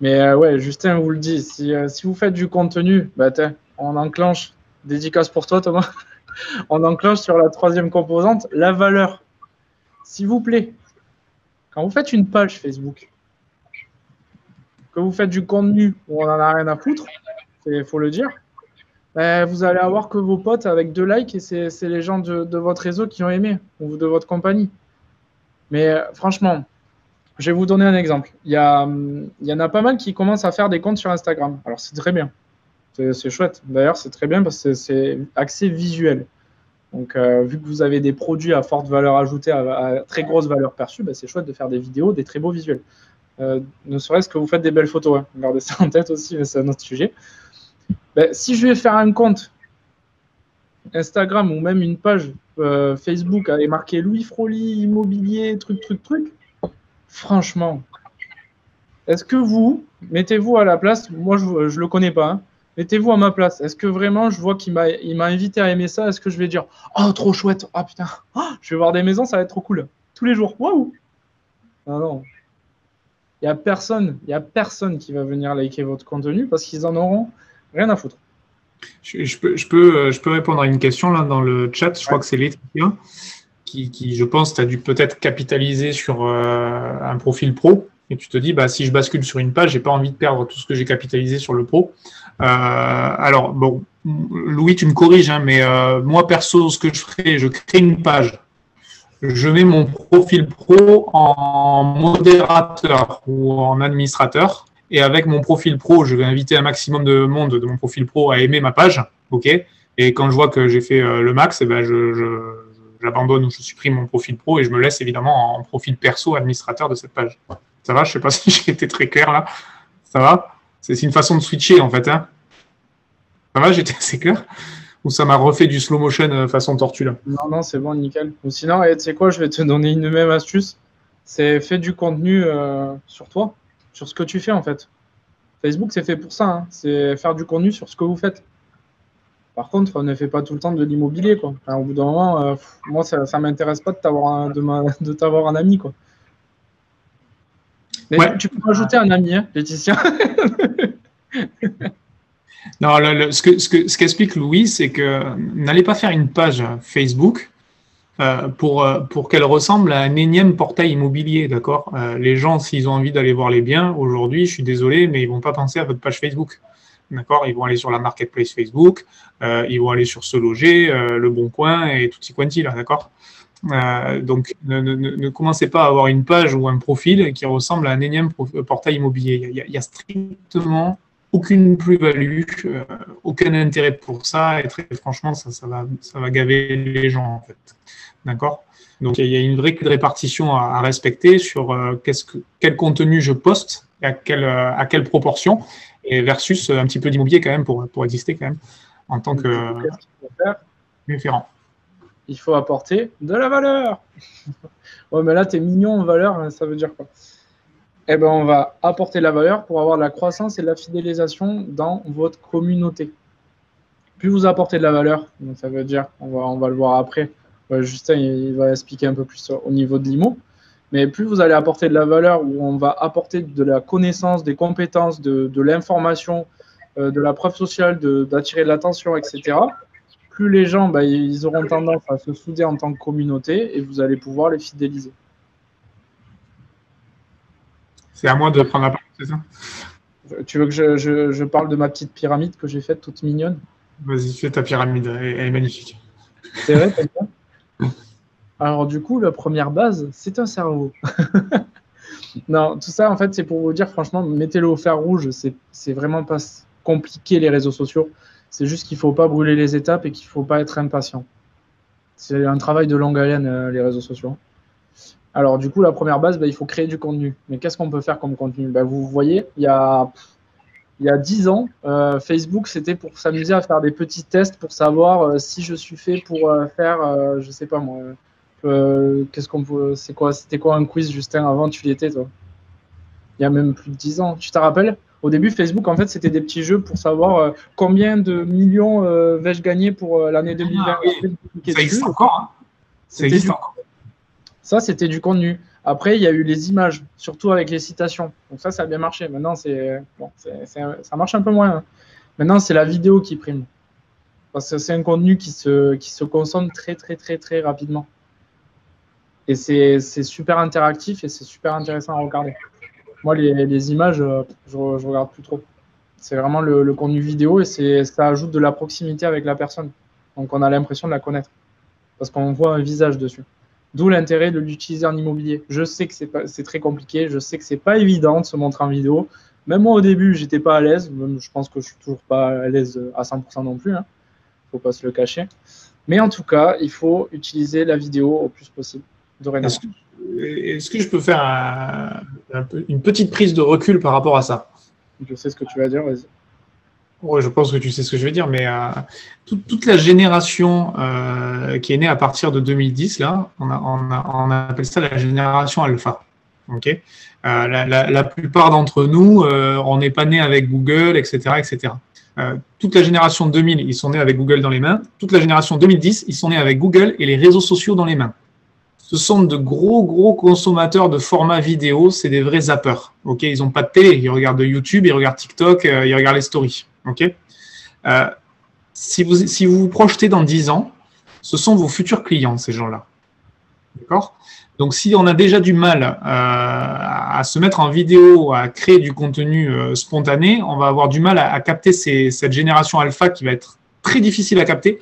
Mais ouais, Justin vous le dit, si, si vous faites du contenu, bah, on enclenche. Dédicace pour toi, Thomas on enclenche sur la troisième composante, la valeur. S'il vous plaît, quand vous faites une page Facebook, que vous faites du contenu où on n'en a rien à foutre, il faut le dire, ben, vous allez avoir que vos potes avec deux likes et c'est les gens de, votre réseau qui ont aimé ou de votre compagnie. Mais euh, franchement, je vais vous donner un exemple. Y, il y en a pas mal qui commencent à faire des comptes sur Instagram. Alors c'est très bien. C'est chouette. D'ailleurs, c'est très bien parce que c'est accès visuel. Donc, euh, vu que vous avez des produits à forte valeur ajoutée, à, très grosse valeur perçue, bah, c'est chouette de faire des vidéos, des très beaux visuels. Euh, ne serait-ce que vous faites des belles photos. Hein. Gardez ça en tête aussi, mais c'est un autre sujet. Bah, si je vais faire un compte Instagram ou même une page euh, Facebook avec marqué Louis Froli, immobilier, truc, truc, truc, franchement, est-ce que vous, mettez-vous à la place, moi je ne le connais pas, hein, Mettez-vous à ma place. Est-ce que vraiment je vois qu'il m'a, il m'a invité à aimer ça Est-ce que je vais dire Oh, trop chouette Ah putain oh, Je vais voir des maisons, ça va être trop cool. Tous les jours. Waouh Non, non. Il n'y a personne, il y a personne qui va venir liker votre contenu parce qu'ils en auront rien à foutre. Je, peux, je, peux, euh, je peux répondre à une question là dans le chat. Je crois que c'est Laetitia qui, qui, je pense, tu as dû peut-être capitaliser sur euh, un profil pro et tu te dis, bah, si je bascule sur une page, j'ai pas envie de perdre tout ce que j'ai capitalisé sur le pro. Euh, alors, bon, Louis, tu me corriges, hein, mais euh, moi, perso, ce que je ferai, je crée une page. Je mets mon profil pro en modérateur ou en administrateur Et avec mon profil pro, je vais inviter un maximum de monde de mon profil pro à aimer ma page. OK? Et quand je vois que j'ai fait le max, eh ben je, j'abandonne ou je supprime mon profil pro et je me laisse évidemment en profil perso administrateur de cette page. Ça va Je ne sais pas si j'ai été très clair là. Ça va C'est une façon de switcher en fait. Hein ça va J'étais assez clair? Ou ça m'a refait du slow motion euh, façon tortue là? Non, non, c'est bon, nickel. Ou sinon, tu sais quoi Je vais te donner une même astuce. C'est fais du contenu euh, sur toi, sur ce que tu fais en fait. Facebook, c'est fait pour ça. Hein. C'est faire du contenu sur ce que vous faites. Par contre, ne fais pas tout le temps de l'immobilier. Quoi. au bout d'un moment, euh, moi, ça m'intéresse pas de t'avoir un, de, t'avoir un ami. Quoi. Mais tu, peux rajouter un ami, hein, Laetitia. non, ce, que, ce, qu'explique Louis, c'est que n'allez pas faire une page Facebook euh, pour, euh, pour qu'elle ressemble à un énième portail immobilier, d'accord? Les gens, s'ils ont envie d'aller voir les biens, aujourd'hui, je suis désolé, mais ils vont pas penser à votre page Facebook. D'accord? Ils vont aller sur la marketplace Facebook, euh, ils vont aller sur Se Loger, euh, Le Bon Coin et tout quanti, là, d'accord? Euh, donc, ne, commencez pas à avoir une page ou un profil qui ressemble à un énième portail immobilier. Il n'y a, strictement aucune plus-value, aucun intérêt pour ça, et très franchement, ça, ça, va, ça va gaver les gens, en fait. D'accord? Donc, il y a une vraie répartition à, respecter sur que, quel contenu je poste, à quelle, à quelle proportion, et versus un petit peu d'immobilier quand même pour, pour exister quand même en tant que référent. Il faut apporter de la valeur. ouais, mais là, tu es mignon en valeur, hein, ça veut dire quoi? Eh ben, on va apporter de la valeur pour avoir la croissance et de la fidélisation dans votre communauté. Plus vous apportez de la valeur, ça veut dire, on va, on va le voir après. Justin, il va expliquer un peu plus au niveau de l'IMO. Mais plus vous allez apporter de la valeur, où on va apporter de la connaissance, des compétences, de, l'information, euh, de la preuve sociale, d'attirer de, l'attention, etc., plus les gens, bah, ils auront tendance à se souder en tant que communauté et vous allez pouvoir les fidéliser. C'est à moi de prendre la parole, c'est ça? Tu veux que je, parle de ma petite pyramide que j'ai faite toute mignonne? Vas-y, fais ta pyramide, elle, est magnifique. C'est vrai, Alors du coup, la première base, c'est un cerveau. non, tout ça, en fait, c'est pour vous dire, franchement, mettez-le au fer rouge. C'est vraiment pas compliqué les réseaux sociaux. C'est juste qu'il ne faut pas brûler les étapes et qu'il ne faut pas être impatient. C'est un travail de longue haleine, euh, les réseaux sociaux. Alors du coup, la première base, bah, il faut créer du contenu. Mais qu'est-ce qu'on peut faire comme contenu? Bah, Vous voyez, il y a, il y a 10 ans, euh, Facebook, c'était pour s'amuser à faire des petits tests pour savoir euh, si je suis fait pour faire, je sais pas moi, qu'est-ce qu'on peut, c'est quoi, c'était quoi un quiz, Justin Avant, tu y étais, toi? Il y a même plus de 10 ans. Tu te rappelles? Au début, Facebook, en fait, c'était des petits jeux pour savoir euh, combien de millions euh, vais-je gagner pour l'année 2020. Ah ça existe encore. Hein. ça existe encore. Ça, c'était du contenu. Après, il y a eu les images, surtout avec les citations. Donc ça, ça a bien marché. Maintenant, c'est bon, ça marche un peu moins. Hein. Maintenant, c'est la vidéo qui prime. Parce que c'est un contenu qui se, qui se consomme très, très, très, très rapidement. Et c'est super interactif et c'est super intéressant à regarder. Moi, les, images, euh, je, ne regarde plus trop. C'est vraiment le, contenu vidéo et ça ajoute de la proximité avec la personne. Donc, on a l'impression de la connaître parce qu'on voit un visage dessus. D'où l'intérêt de l'utiliser en immobilier. Je sais que c'est très compliqué, je sais que c'est pas évident de se montrer en vidéo. Même moi, au début, j'étais pas à l'aise. Je pense que je suis toujours pas à l'aise à 100% non plus. Hein. Faut pas se le cacher. Mais en tout cas, il faut utiliser la vidéo au plus possible. Est-ce je peux faire une petite prise de recul par rapport à ça? Je sais ce que tu vas dire, vas-y. Oui, je pense que tu sais ce que je vais dire, mais euh, toute, la génération euh, qui est née à partir de 2010, là, on, on, appelle ça la génération alpha. Euh, la, plupart d'entre nous, on n'est pas né avec Google, etc., etc. toute la génération 2000, ils sont nés avec Google dans les mains. Toute la génération 2010, ils sont nés avec Google et les réseaux sociaux dans les mains ce sont de gros, gros consommateurs de format vidéo. C'est des vrais zappers. Ils n'ont pas de télé. Ils regardent YouTube, ils regardent TikTok, euh, ils regardent les stories. Euh, si, vous, si vous vous projetez dans 10 ans, ce sont vos futurs clients, ces gens-là. D'accord? Donc, si on a déjà du mal euh, à se mettre en vidéo, à créer du contenu spontané, on va avoir du mal à, capter cette génération alpha qui va être très difficile à capter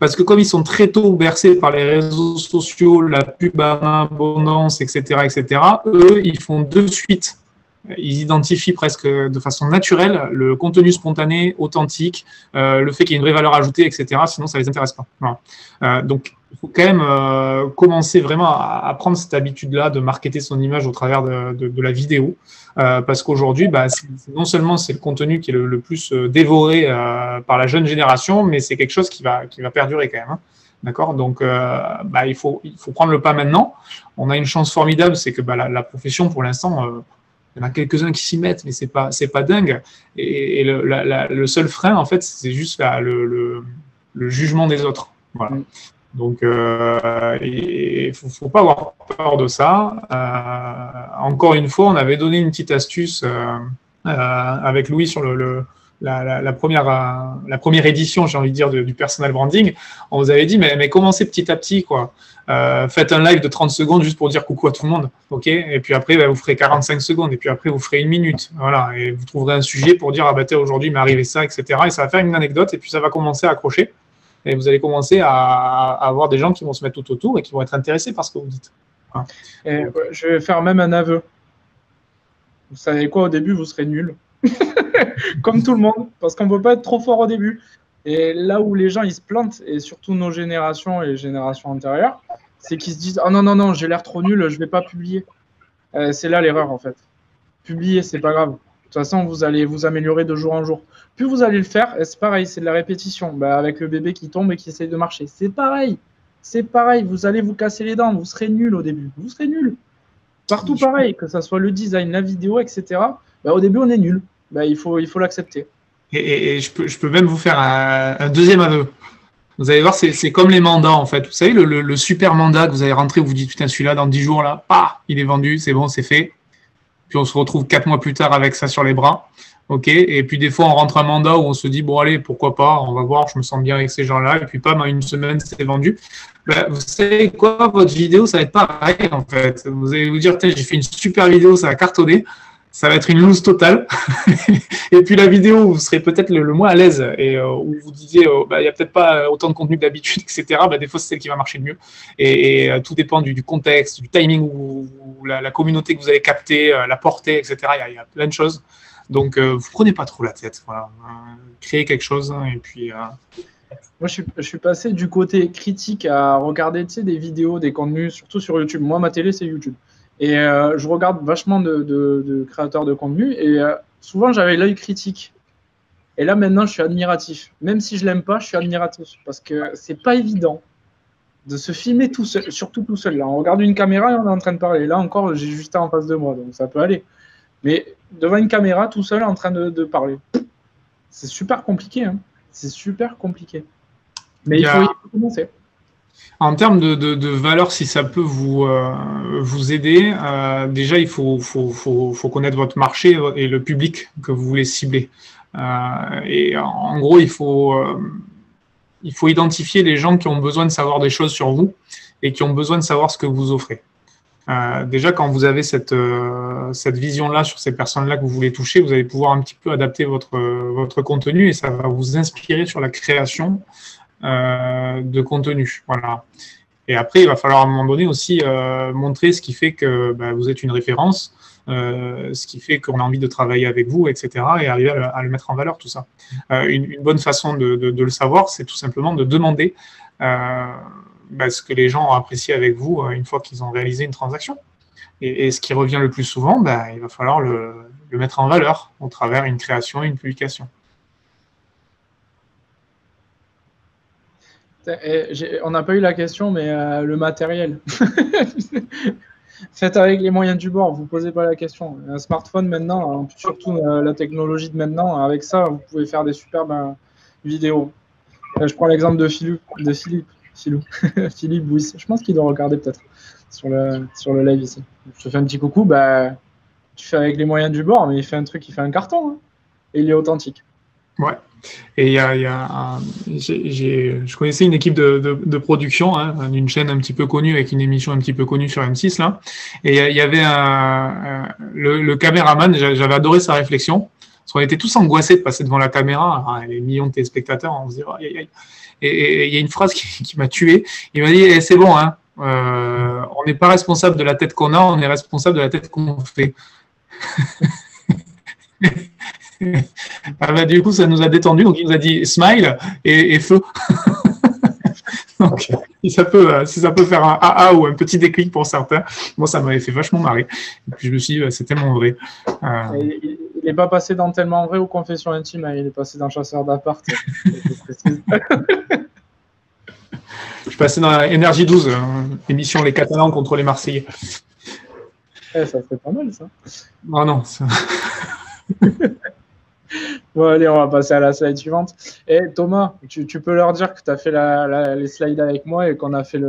parce que comme ils sont très tôt bercés par les réseaux sociaux, la pub à abondance, etc., etc., eux, ils font de suite ils identifient presque de façon naturelle le contenu spontané, authentique, euh, le fait qu'il y ait une vraie valeur ajoutée, etc. Sinon, ça les intéresse pas. Euh, donc, il faut quand même euh, commencer vraiment à, prendre cette habitude-là de marketer son image au travers de, la vidéo, parce qu'aujourd'hui, bah, non seulement c'est le contenu qui est le, plus dévoré par la jeune génération, mais c'est quelque chose qui va, qui va perdurer quand même. Hein. D'accord? Donc, bah, il, faut, il faut prendre le pas maintenant. On a une chance formidable, c'est que bah, la, profession, pour l'instant, il y en a quelques-uns qui s'y mettent, mais c'est pas, pas dingue. Et, le, seul frein, en fait, c'est juste le, jugement des autres. Voilà. Donc, euh, il ne faut, pas avoir peur de ça. Euh, encore une fois, on avait donné une petite astuce euh, avec Louis sur la, première, édition, j'ai envie de dire, du personal branding. On vous avait dit, mais, commencez petit à petit, quoi. Euh, faites un live de 30 secondes juste pour dire coucou à tout le monde, ok? Et puis après, bah, vous ferez 45 secondes, et puis après, vous ferez une minute, voilà. Et vous trouverez un sujet pour dire, ah bah aujourd'hui, il m'est arrivé ça, etc. Et ça va faire une anecdote, et puis ça va commencer à accrocher. Et vous allez commencer à, avoir des gens qui vont se mettre tout autour et qui vont être intéressés par ce que vous dites. Et je vais faire même un aveu. Vous savez quoi, au début, vous serez nul. Comme tout le monde, parce qu'on ne peut pas être trop fort au début. Et là où les gens ils se plantent, et surtout nos générations et les générations antérieures, c'est qu'ils se disent Ah non, non, non, j'ai l'air trop nul, je vais pas publier. Euh, c'est là l'erreur en fait. Publier, c'est pas grave. De toute façon, vous allez vous améliorer de jour en jour. Plus vous allez le faire, c'est pareil, c'est de la répétition. Bah, avec le bébé qui tombe et qui essaye de marcher, c'est pareil. C'est pareil, vous allez vous casser les dents, vous serez nul au début. Vous serez nul. Partout pareil, que ce soit le design, la vidéo, etc. Bah, au début, on est nul. Bah, il faut l'accepter. Et, je, peux, je, peux, même vous faire un, deuxième aveu. Vous allez voir, c'est comme les mandats en fait. Vous savez, le, le, super mandat que vous allez rentrer, vous vous dites putain, celui-là, dans 10 jours, là, ah, il est vendu, c'est bon, c'est fait. Puis on se retrouve 4 mois plus tard avec ça sur les bras. OK Et puis des fois, on rentre un mandat où on se dit, bon, allez, pourquoi pas, on va voir, je me sens bien avec ces gens-là. Et puis, dans une semaine, c'est vendu. Ben, vous savez quoi, votre vidéo, ça va être pareil en fait. Vous allez vous dire, j'ai fait une super vidéo, ça a cartonné ça va être une loose totale. et puis la vidéo, vous serez peut-être le, moins à l'aise et euh, où vous disiez, euh, bah, il n'y a peut-être pas autant de contenu d'habitude, etc. Bah, des fois, c'est celle qui va marcher le mieux. Et, euh, tout dépend du, contexte, du timing la, communauté que vous avez capté, la portée, etc. Il y, a plein de choses. Donc, vous prenez pas trop la tête. Voilà. créez quelque chose hein, et puis. Moi, je suis, passé du côté critique à regarder des vidéos, des contenus, surtout sur YouTube. Moi, ma télé, c'est YouTube. Et euh, je regarde vachement de, créateurs de contenu et euh, souvent j'avais l'œil critique. Et là maintenant je suis admiratif. Même si je l'aime pas, je suis admiratif parce que c'est pas évident de se filmer tout seul, surtout tout seul. Là, on regarde une caméra et on est en train de parler. Là encore, j'ai juste en face de moi, donc ça peut aller. Mais devant une caméra, tout seul, en train de, parler, c'est super compliqué. Hein. C'est super compliqué. Mais il, faut, y commencer. En termes de, de, valeur, si ça peut vous, euh, vous aider, euh, déjà, il faut, faut, faut, faut, connaître votre marché et le public que vous voulez cibler. Euh, et en gros, il faut, il faut identifier les gens qui ont besoin de savoir des choses sur vous et qui ont besoin de savoir ce que vous offrez. déjà, quand vous avez cette, cette vision-là sur ces personnes-là que vous voulez toucher, vous allez pouvoir un petit peu adapter votre, votre contenu et ça va vous inspirer sur la création euh, de contenu. Voilà. Et après, il va falloir à un moment donné aussi euh, montrer ce qui fait que bah, vous êtes une référence, euh, ce qui fait qu'on a envie de travailler avec vous, etc. Et arriver à le, mettre en valeur, tout ça. Une, bonne façon de, le savoir, c'est tout simplement de demander bah, ce que les gens ont apprécié avec vous une fois qu'ils ont réalisé une transaction. Et, ce qui revient le plus souvent, bah, il va falloir le, mettre en valeur au travers d'une création et une publication. on n'a pas eu la question, mais euh, le matériel. Faites avec les moyens du bord, vous posez pas la question. Un smartphone maintenant, surtout euh, la technologie de maintenant, avec ça, vous pouvez faire des superbes euh, vidéos. je prends l'exemple de Philippe, Philippe, Philippe Bouis. Je pense qu'il doit regarder peut-être sur le, sur le live ici. Je te fais un petit coucou, bah, tu fais avec les moyens du bord, mais il fait un truc, il fait un carton, hein. et il est authentique. Ouais. Et il y a, a je connaissais une équipe de, production hein, d'une chaîne un petit peu connue avec une émission un petit peu connue sur M6 là. Et il y avait un, le, caméraman, j'avais adoré sa réflexion. Parce qu'on était tous angoissés de passer devant la caméra, hein, les millions de téléspectateurs, on se dit aïe, aïe. Et il y a une phrase qui, qui m'a tué. Il m'a dit eh, c'est bon, hein, euh, on n'est pas responsable de la tête qu'on a, on est responsable de la tête qu'on fait. Ah bah, du coup, ça nous a détendu. Donc, il nous a dit smile et, feu. donc, si ça, peut, si ça peut faire un AA ou un petit déclic pour certains, moi, ça m'avait fait vachement marrer. Et puis, je me suis dit, c'est tellement vrai. Euh, il n'est pas passé dans tellement vrai ou confession intime, hein. il est passé dans chasseur d'appart. je suis passé dans Énergie 12, euh, émission Les Catalans contre les Marseillais. Eh, ça serait pas mal, ça. Oh non. bon, allez, on va passer à la slide suivante. Et Thomas, tu, peux leur dire que tu as fait les slides avec moi et qu'on a fait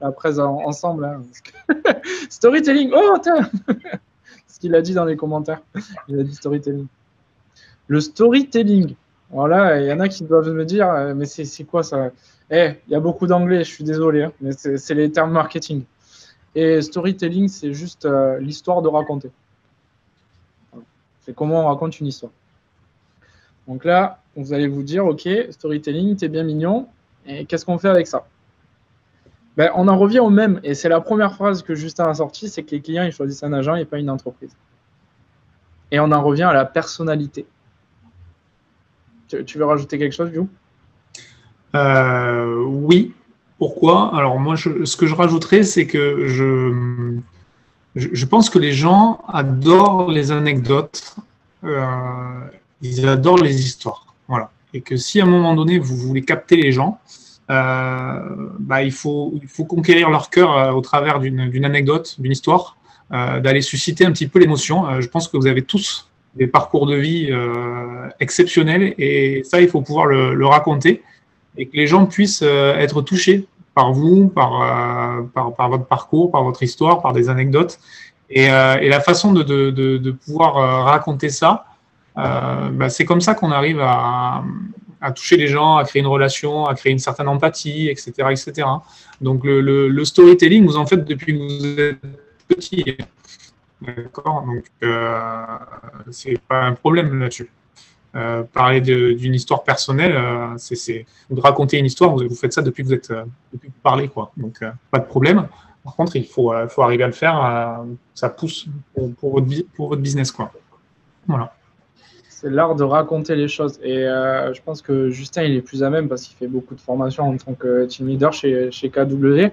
la presse ensemble. Hein, storytelling, oh, Ce qu'il a dit dans les commentaires. Il a dit storytelling. Le storytelling. Voilà, il y en a qui doivent me dire, euh, mais c'est quoi ça? Eh, il y a beaucoup d'anglais, je suis désolé, hein, mais c'est les termes marketing. Et storytelling, c'est juste euh, l'histoire de raconter. C'est comment on raconte une histoire. Donc là, vous allez vous dire, OK, storytelling, t'es bien mignon, et qu'est-ce qu'on fait avec ça? Ben, On en revient au même, et c'est la première phrase que Justin a sortie, c'est que les clients, ils choisissent un agent et pas une entreprise. Et on en revient à la personnalité. Tu, veux rajouter quelque chose, View euh, Oui, pourquoi? Alors moi, ce que je rajouterais, c'est que je, je, pense que les gens adorent les anecdotes, euh, ils adorent les histoires. Voilà. Et que si à un moment donné, vous voulez capter les gens, euh, bah, il, faut, il faut conquérir leur cœur euh, au travers d'une anecdote, d'une histoire, d'aller susciter un petit peu l'émotion. je pense que vous avez tous des parcours de vie exceptionnels et ça, il faut pouvoir le, le raconter et que les gens puissent euh, être touchés par vous, euh, par, par, votre parcours, par votre histoire, par des anecdotes. Et, euh, et la façon de, de, de, pouvoir raconter ça, bah, c'est comme ça qu'on arrive à, toucher les gens, à créer une relation, à créer une certaine empathie, etc. etc. Donc le, storytelling, vous en faites depuis que vous êtes petit. D'accord Donc euh, c'est pas un problème là-dessus. Euh, parler d'une histoire personnelle, euh, c'est de raconter une histoire. Vous, faites ça depuis que vous êtes euh, depuis que vous parlez, quoi. Donc pas de problème. Par contre, il faut, faut arriver à le faire. ça pousse pour, votre, pour votre business, quoi. Voilà. C'est l'art de raconter les choses. Et je pense que Justin, il est plus à même parce qu'il fait beaucoup de formations en tant que team leader chez, chez KW.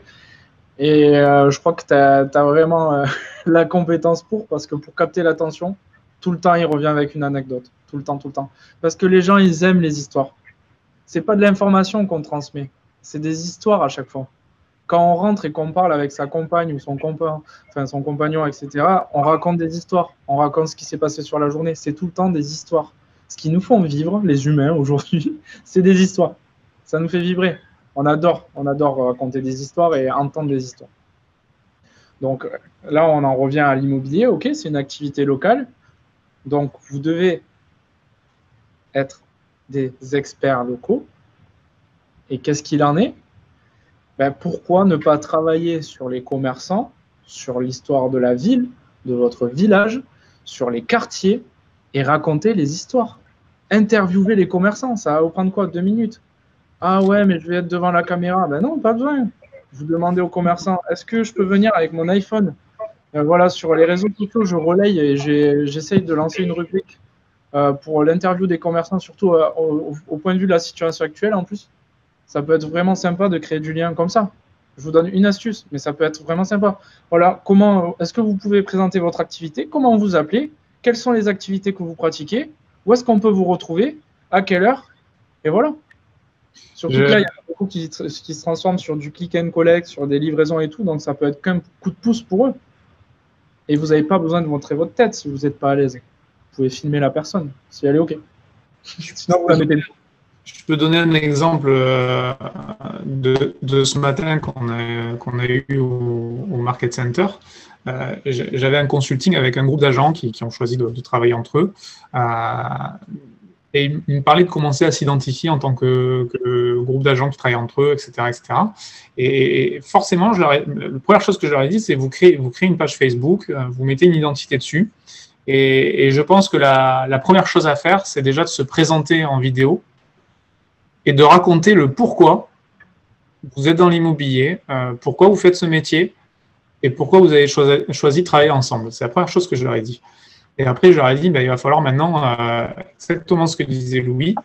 Et je crois que tu as, vraiment la compétence pour, parce que pour capter l'attention, tout le temps, il revient avec une anecdote tout le temps, tout le temps. Parce que les gens, ils aiment les histoires. C'est pas de l'information qu'on transmet, c'est des histoires à chaque fois. Quand on rentre et qu'on parle avec sa compagne ou son, enfin, son compagnon, etc., on raconte des histoires. On raconte ce qui s'est passé sur la journée. C'est tout le temps des histoires. Ce qui nous font vivre, les humains aujourd'hui, c'est des histoires. Ça nous fait vibrer. On adore, on adore raconter des histoires et entendre des histoires. Donc là, on en revient à l'immobilier. Ok, c'est une activité locale. Donc vous devez être des experts locaux. Et qu'est-ce qu'il en est? Ben, Pourquoi ne pas travailler sur les commerçants, sur l'histoire de la ville, de votre village, sur les quartiers et raconter les histoires? Interviewer les commerçants, ça va vous prendre quoi Deux minutes? Ah ouais, mais je vais être devant la caméra. Ben non, pas besoin. Vous demandez aux commerçants, est-ce que je peux venir avec mon iPhone? Ben Voilà, sur les réseaux sociaux, je relaye et j'essaye de lancer une rubrique euh, pour l'interview des commerçants, surtout euh, au, point de vue de la situation actuelle en plus. Ça peut être vraiment sympa de créer du lien comme ça. Je vous donne une astuce, mais ça peut être vraiment sympa. Voilà, comment est-ce que vous pouvez présenter votre activité? Comment vous appelez? Quelles sont les activités que vous pratiquez? Où est-ce qu'on peut vous retrouver? À quelle heure? Et voilà. Surtout que là, il y a beaucoup qui, qui, se transforment sur du click and collect, sur des livraisons et tout, donc ça peut être qu'un coup de pouce pour eux. Et vous n'avez pas besoin de montrer votre tête si vous n'êtes pas à l'aise pouvez filmer la personne, si elle est OK. Sinon, vous la mettez. Je peux donner un exemple euh, de, ce matin qu'on a, a eu au, Market Center. Euh, j'avais un consulting avec un groupe d'agents qui, ont choisi de, travailler entre eux. Euh, et ils me parlaient de commencer à s'identifier en tant que, groupe d'agents qui travaillent entre eux, etc. etc. Et forcément, la première chose que je leur ai dit, c'est vous créez, vous créez une page Facebook, vous mettez une identité dessus, et, je pense que la, première chose à faire, c'est déjà de se présenter en vidéo et de raconter le pourquoi vous êtes dans l'immobilier, euh, pourquoi vous faites ce métier et pourquoi vous avez choisi, de travailler ensemble. C'est la première chose que je leur ai dit. Et après, j'aurais dit, bah, il va falloir maintenant, exactement ce que disait Louis,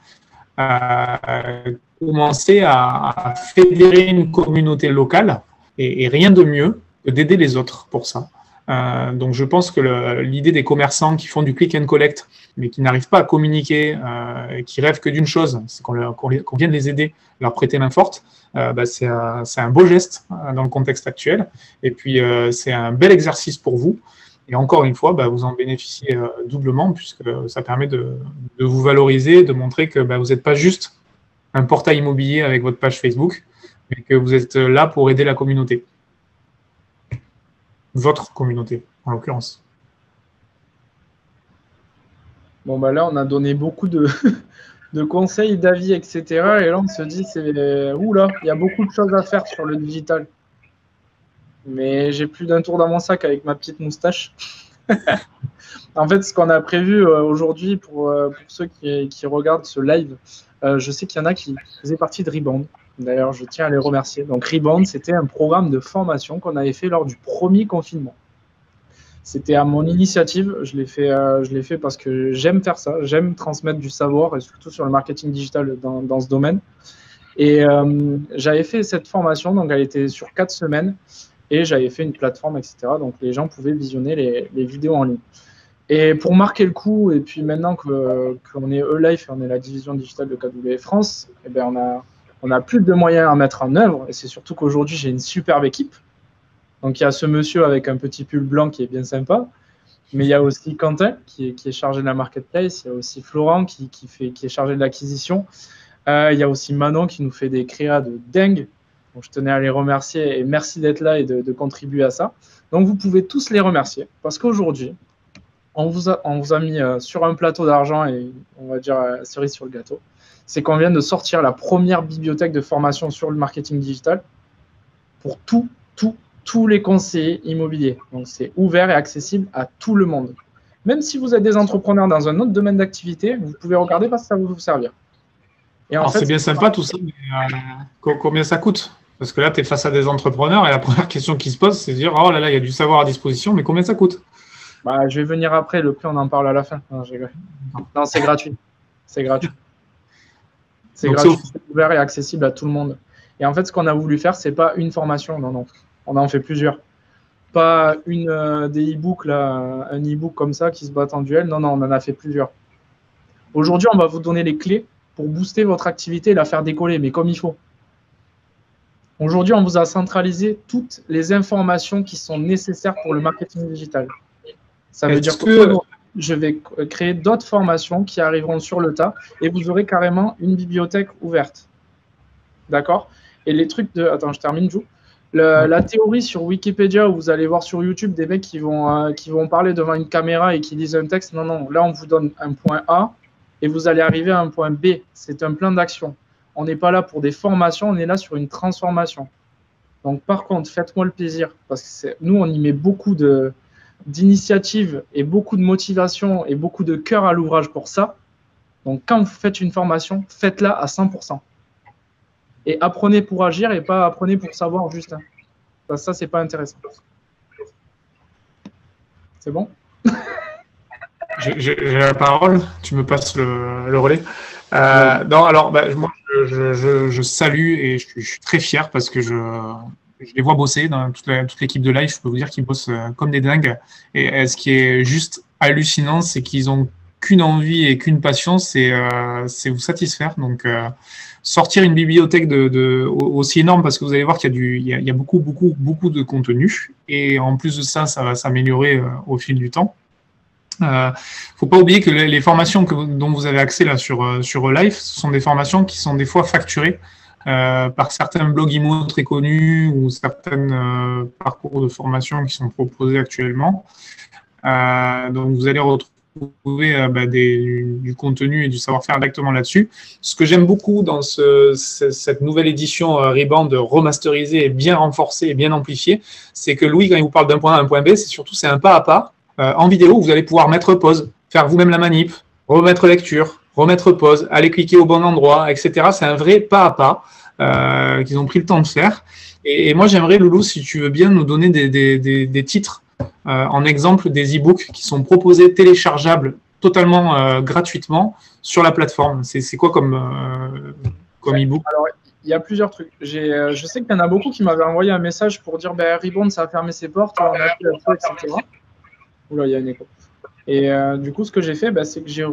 commencer à, fédérer une communauté locale et, rien de mieux que d'aider les autres pour ça. Euh, donc je pense que l'idée des commerçants qui font du click and collect, mais qui n'arrivent pas à communiquer, euh, qui rêvent que d'une chose, c'est qu'on qu vienne les aider, leur prêter main forte, euh, bah, c'est un, beau geste dans le contexte actuel. Et puis c'est un bel exercice pour vous. Et encore une fois, bah, vous en bénéficiez doublement puisque ça permet de, de, vous valoriser, de montrer que bah, vous n'êtes pas juste un portail immobilier avec votre page Facebook, mais que vous êtes là pour aider la communauté. Votre communauté, en l'occurrence. Bon, bah là, on a donné beaucoup de, conseils, d'avis, etc. Et là, on se dit, c'est oula, il y a beaucoup de choses à faire sur le digital. Mais j'ai plus d'un tour dans mon sac avec ma petite moustache. en fait, ce qu'on a prévu euh, aujourd'hui pour, euh, ceux qui, qui, regardent ce live, euh, je sais qu'il y en a qui faisaient partie de Rebound. D'ailleurs, je tiens à les remercier. Donc, Rebound, c'était un programme de formation qu'on avait fait lors du premier confinement. C'était à mon initiative. Je l'ai fait, euh, je l'ai fait parce que j'aime faire ça. J'aime transmettre du savoir et surtout sur le marketing digital dans, dans ce domaine. Et euh, j'avais fait cette formation, donc elle était sur quatre semaines et j'avais fait une plateforme, etc. Donc les gens pouvaient visionner les, les vidéos en ligne. Et pour marquer le coup, et puis maintenant qu'on est E-Life et on est la division digitale de KW France, eh bien on, a, on a plus de moyens à mettre en œuvre. Et c'est surtout qu'aujourd'hui, j'ai une superbe équipe. Donc il y a ce monsieur avec un petit pull blanc qui est bien sympa. Mais il y a aussi Quentin qui est, chargé de la marketplace. Il y a aussi Florent qui, est chargé de l'acquisition. Euh, il y a aussi Manon qui nous fait des créas de dingue. Donc je tenais à les remercier et merci d'être là et de, contribuer à ça. Donc vous pouvez tous les remercier parce qu'aujourd'hui, on on vous a mis euh, sur un plateau d'argent et on va dire euh, cerise sur le gâteau. C'est qu'on vient de sortir la première bibliothèque de formation sur le marketing digital pour tout, tout, tous les conseillers immobiliers. Donc c'est ouvert et accessible à tout le monde. Même si vous êtes des entrepreneurs dans un autre domaine d'activité, vous pouvez regarder parce que ça va vous servir. c'est bien sympa tout ça, mais euh, combien ça coûte? Parce que là, tu es face à des entrepreneurs et la première question qui se pose, c'est de dire Oh là là, il y a du savoir à disposition, mais combien ça coûte? Bah, je vais venir après, le prix, on en parle à la fin. Non, non c'est gratuit. C'est gratuit. C'est gratuit, c'est ouvert et accessible à tout le monde. Et en fait, ce qu'on a voulu faire, c'est pas une formation, non, non. On en fait plusieurs. Pas une euh, des e-books, là, un e-book comme ça qui se bat en duel. Non, non, on en a fait plusieurs. Aujourd'hui, on va vous donner les clés pour booster votre activité et la faire décoller, mais comme il faut. Aujourd'hui, on vous a centralisé toutes les informations qui sont nécessaires pour le marketing digital. Ça veut dire que je vais créer d'autres formations qui arriveront sur le tas et vous aurez carrément une bibliothèque ouverte. D'accord? Et les trucs de. Attends, je termine, Jou. la théorie sur Wikipédia où vous allez voir sur YouTube des mecs qui vont, euh, qui vont parler devant une caméra et qui lisent un texte, non, non, là on vous donne un point A et vous allez arriver à un point B. C'est un plan d'action. On n'est pas là pour des formations, on est là sur une transformation. Donc par contre, faites-moi le plaisir parce que nous on y met beaucoup de, d'initiative et beaucoup de motivation et beaucoup de cœur à l'ouvrage pour ça. Donc, quand vous faites une formation, faites-la à 100%. Et apprenez pour agir et pas apprenez pour savoir juste. Ça, ça c'est pas intéressant. C'est bon? J'ai la parole, tu me passes le, relais. Euh, non, alors, bah, moi, je, salue et je suis très fier parce que je, je les vois bosser dans toute l'équipe de live. Je peux vous dire qu'ils bossent euh, comme des dingues. Et euh, ce qui est juste hallucinant, c'est qu'ils ont qu'une envie et qu'une passion, c'est euh, vous satisfaire. Donc, euh, sortir une bibliothèque de, de, aussi énorme parce que vous allez voir qu'il y, a y a, beaucoup, beaucoup, beaucoup de contenu. Et en plus de ça, ça va s'améliorer euh, au fil du temps. Euh, faut pas oublier que les, formations dont vous avez accès là sur sur Live, ce sont des formations qui sont des fois facturées. Euh, par certains blogs IMO très connus ou certains euh, parcours de formation qui sont proposés actuellement. Euh, donc vous allez retrouver bah, du contenu et du savoir-faire directement là-dessus. Ce que j'aime beaucoup dans ce, cette nouvelle édition Rebound remasterisée et bien renforcée et bien amplifiée, c'est que Louis, quand il vous parle d'un point A à un point B, c'est surtout c'est un pas à pas. en vidéo, vous allez pouvoir mettre pause, faire vous-même la manip, remettre lecture, remettre pause, aller cliquer au bon endroit, etc. C'est un vrai pas à pas euh, qu'ils ont pris le temps de faire. Et, moi, j'aimerais, Loulou, si tu veux bien nous donner des, titres en exemple des e-books qui sont proposés téléchargeables totalement gratuitement sur la plateforme. C'est quoi comme, comme e-book? Il y a plusieurs trucs. je sais qu'il y en a beaucoup qui m'avaient envoyé un message pour dire ben, Rebound, ça a fermé ses portes, on a plus. Oula, il y a un écho. Et du coup, ce que j'ai fait, ben, c'est que j'ai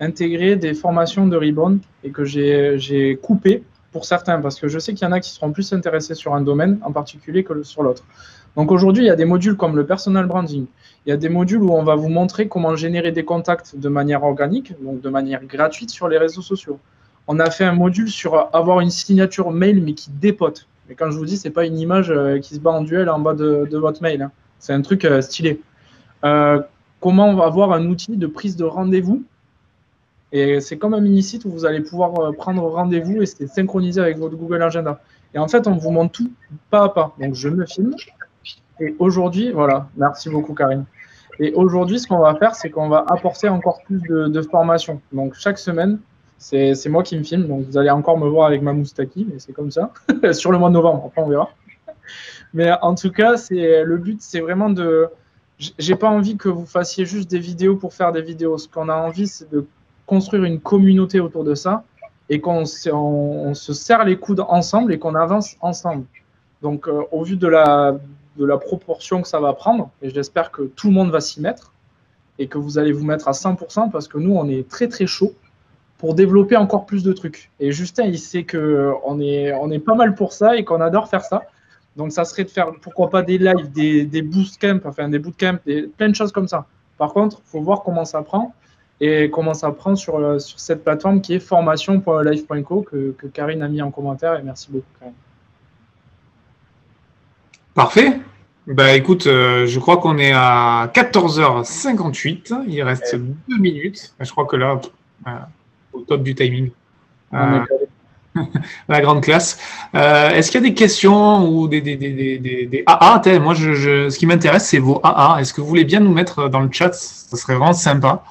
réintégré des formations de Rebound et que j'ai coupé pour certains, parce que je sais qu'il y en a qui seront plus intéressés sur un domaine en particulier que sur l'autre. Donc aujourd'hui, il y a des modules comme le personal branding. Il y a des modules où on va vous montrer comment générer des contacts de manière organique, donc de manière gratuite sur les réseaux sociaux. On a fait un module sur avoir une signature mail mais qui dépote. Et quand je vous dis, c'est pas une image euh, qui se bat en duel en bas de, votre mail. Hein. C'est un truc euh, stylé. Euh, comment avoir un outil de prise de rendez-vous et c'est comme un mini-site où vous allez pouvoir euh, prendre rendez-vous et c'est synchronisé avec votre Google Agenda. Et en fait, on vous montre tout pas à pas. Donc, je me filme. Et aujourd'hui, voilà, merci beaucoup, Karine. Et aujourd'hui, ce qu'on va faire, c'est qu'on va apporter encore plus de, de formation. Donc, chaque semaine, c'est moi qui me filme. Donc, vous allez encore me voir avec ma moustaki, mais c'est comme ça. Sur le mois de novembre, après, on verra. Mais en tout cas, le but, c'est vraiment de. J'ai pas envie que vous fassiez juste des vidéos pour faire des vidéos. Ce qu'on a envie, c'est de construire une communauté autour de ça et qu'on on, se serre les coudes ensemble et qu'on avance ensemble. Donc, euh, au vu de la, proportion que ça va prendre, et j'espère que tout le monde va s'y mettre et que vous allez vous mettre à 100% parce que nous, on est très très chaud pour développer encore plus de trucs. Et Justin, il sait qu'on est, on est pas mal pour ça et qu'on adore faire ça. Donc, ça serait de faire, pourquoi pas, des lives, des, des bootcamps, enfin des bootcamps, des, plein de choses comme ça. Par contre, il faut voir comment ça prend et comment ça prend sur, euh, sur cette plateforme qui est formation.live.co que, que Karine a mis en commentaire et merci beaucoup Karine. Parfait. Bah écoute, euh, je crois qu'on est à 14h58. Il reste deux minutes. Je crois que là, euh, au top du timing. la grande classe. Est-ce qu'il y a des questions ou des, des, des, des AA Moi, je, ce qui m'intéresse, c'est vos AA. Est-ce que vous voulez bien nous mettre dans le chat? Ça serait vraiment sympa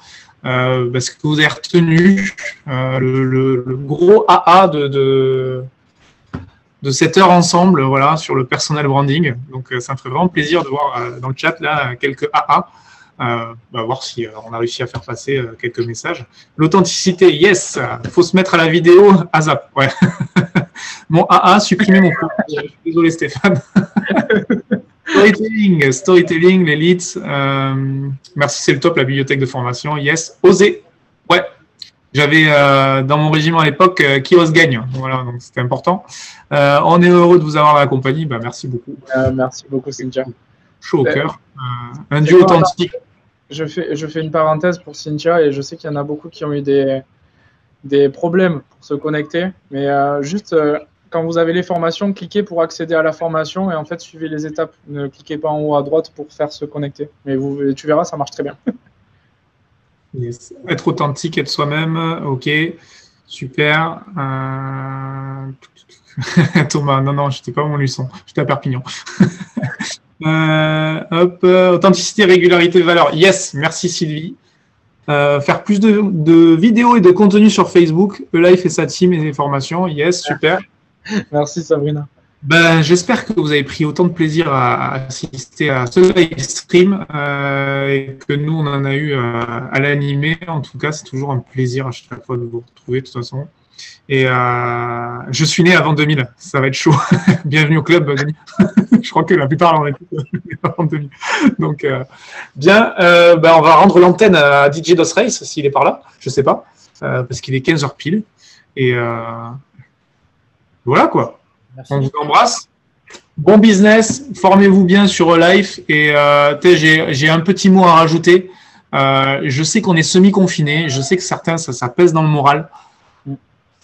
euh, parce que vous avez retenu euh, le, gros AA de, de, cette heure ensemble voilà, sur le personal branding. Donc, euh, ça me ferait vraiment plaisir de voir dans le chat là quelques AA. Bah, voir si on a réussi à faire passer quelques messages. L'authenticité, yes, faut se mettre à la vidéo, ASAP, mon AA, supprimer mon Désolé Stéphane. Storytelling, storytelling, leads. Euh, merci, c'est le top, la bibliothèque de formation. Yes, oser. Ouais, j'avais euh, dans mon régime à l'époque euh, qui ose gagne. Voilà, donc c'était important. on est heureux de vous avoir dans la compagnie. Bah, merci beaucoup. merci beaucoup, Cynthia. Chaud au cœur. un duo authentique. Je fais, je fais une parenthèse pour Cynthia et je sais qu'il y en a beaucoup qui ont eu des, des problèmes pour se connecter. Mais juste quand vous avez les formations, cliquez pour accéder à la formation et en fait suivez les étapes. Ne cliquez pas en haut à droite pour faire se connecter. Mais tu verras, ça marche très bien. Être authentique, être soi-même, ok, super. Euh, Thomas, non, non, je n'étais pas à Montluçon, j'étais à Perpignan. Euh, hop, authenticité, régularité, valeur. Yes, merci Sylvie. Euh, faire plus de, de, vidéos et de contenu sur Facebook. E-Life et sa team et les formations. Yes, super. Merci Sabrina. Ben, J'espère que vous avez pris autant de plaisir à, assister à ce live stream euh, et que nous, on en a eu euh, à l'animer. En tout cas, c'est toujours un plaisir à chaque fois de vous retrouver de toute façon. Et euh, je suis né avant 2000, ça va être chaud. Bienvenue au club, je crois que la plupart en est avant 2000. Donc, bien, ben, on va rendre l'antenne à DJ Dos Race s'il est par là, je sais pas, parce qu'il est 15h pile. Et voilà quoi. On vous embrasse. Bon business, formez-vous bien sur Life et euh, j'ai un petit mot à rajouter. Euh, je sais qu'on est semi-confiné, je sais que certains, ça, ça pèse dans le moral.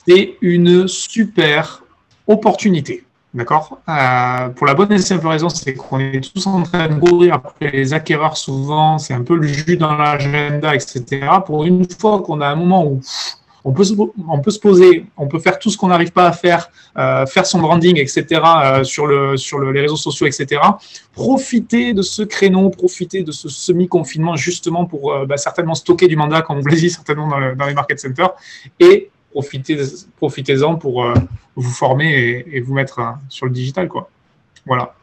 C'est une super opportunité. D'accord? Euh, Pour la bonne et simple raison, c'est qu'on est tous en train de courir après les acquéreurs souvent, c'est un peu le jus dans l'agenda, etc. Pour une fois qu'on a un moment où on peut, se, on peut se poser, on peut faire tout ce qu'on n'arrive pas à faire, euh, faire son branding, etc., euh, sur, le, sur le, les réseaux sociaux, etc. Profiter de ce créneau, profiter de ce semi-confinement, justement pour euh, bah, certainement stocker du mandat, comme vous le dit certainement dans, dans, les market centers, et profitez, profitez-en pour vous former et, et, vous mettre sur le digital. Quoi. Voilà.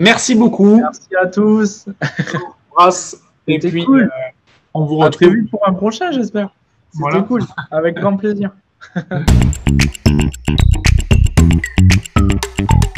Merci beaucoup. Merci à tous. Et puis, cool. On vous retrouve. À très vite pour un prochain, j'espère. C'était voilà. cool, avec grand plaisir.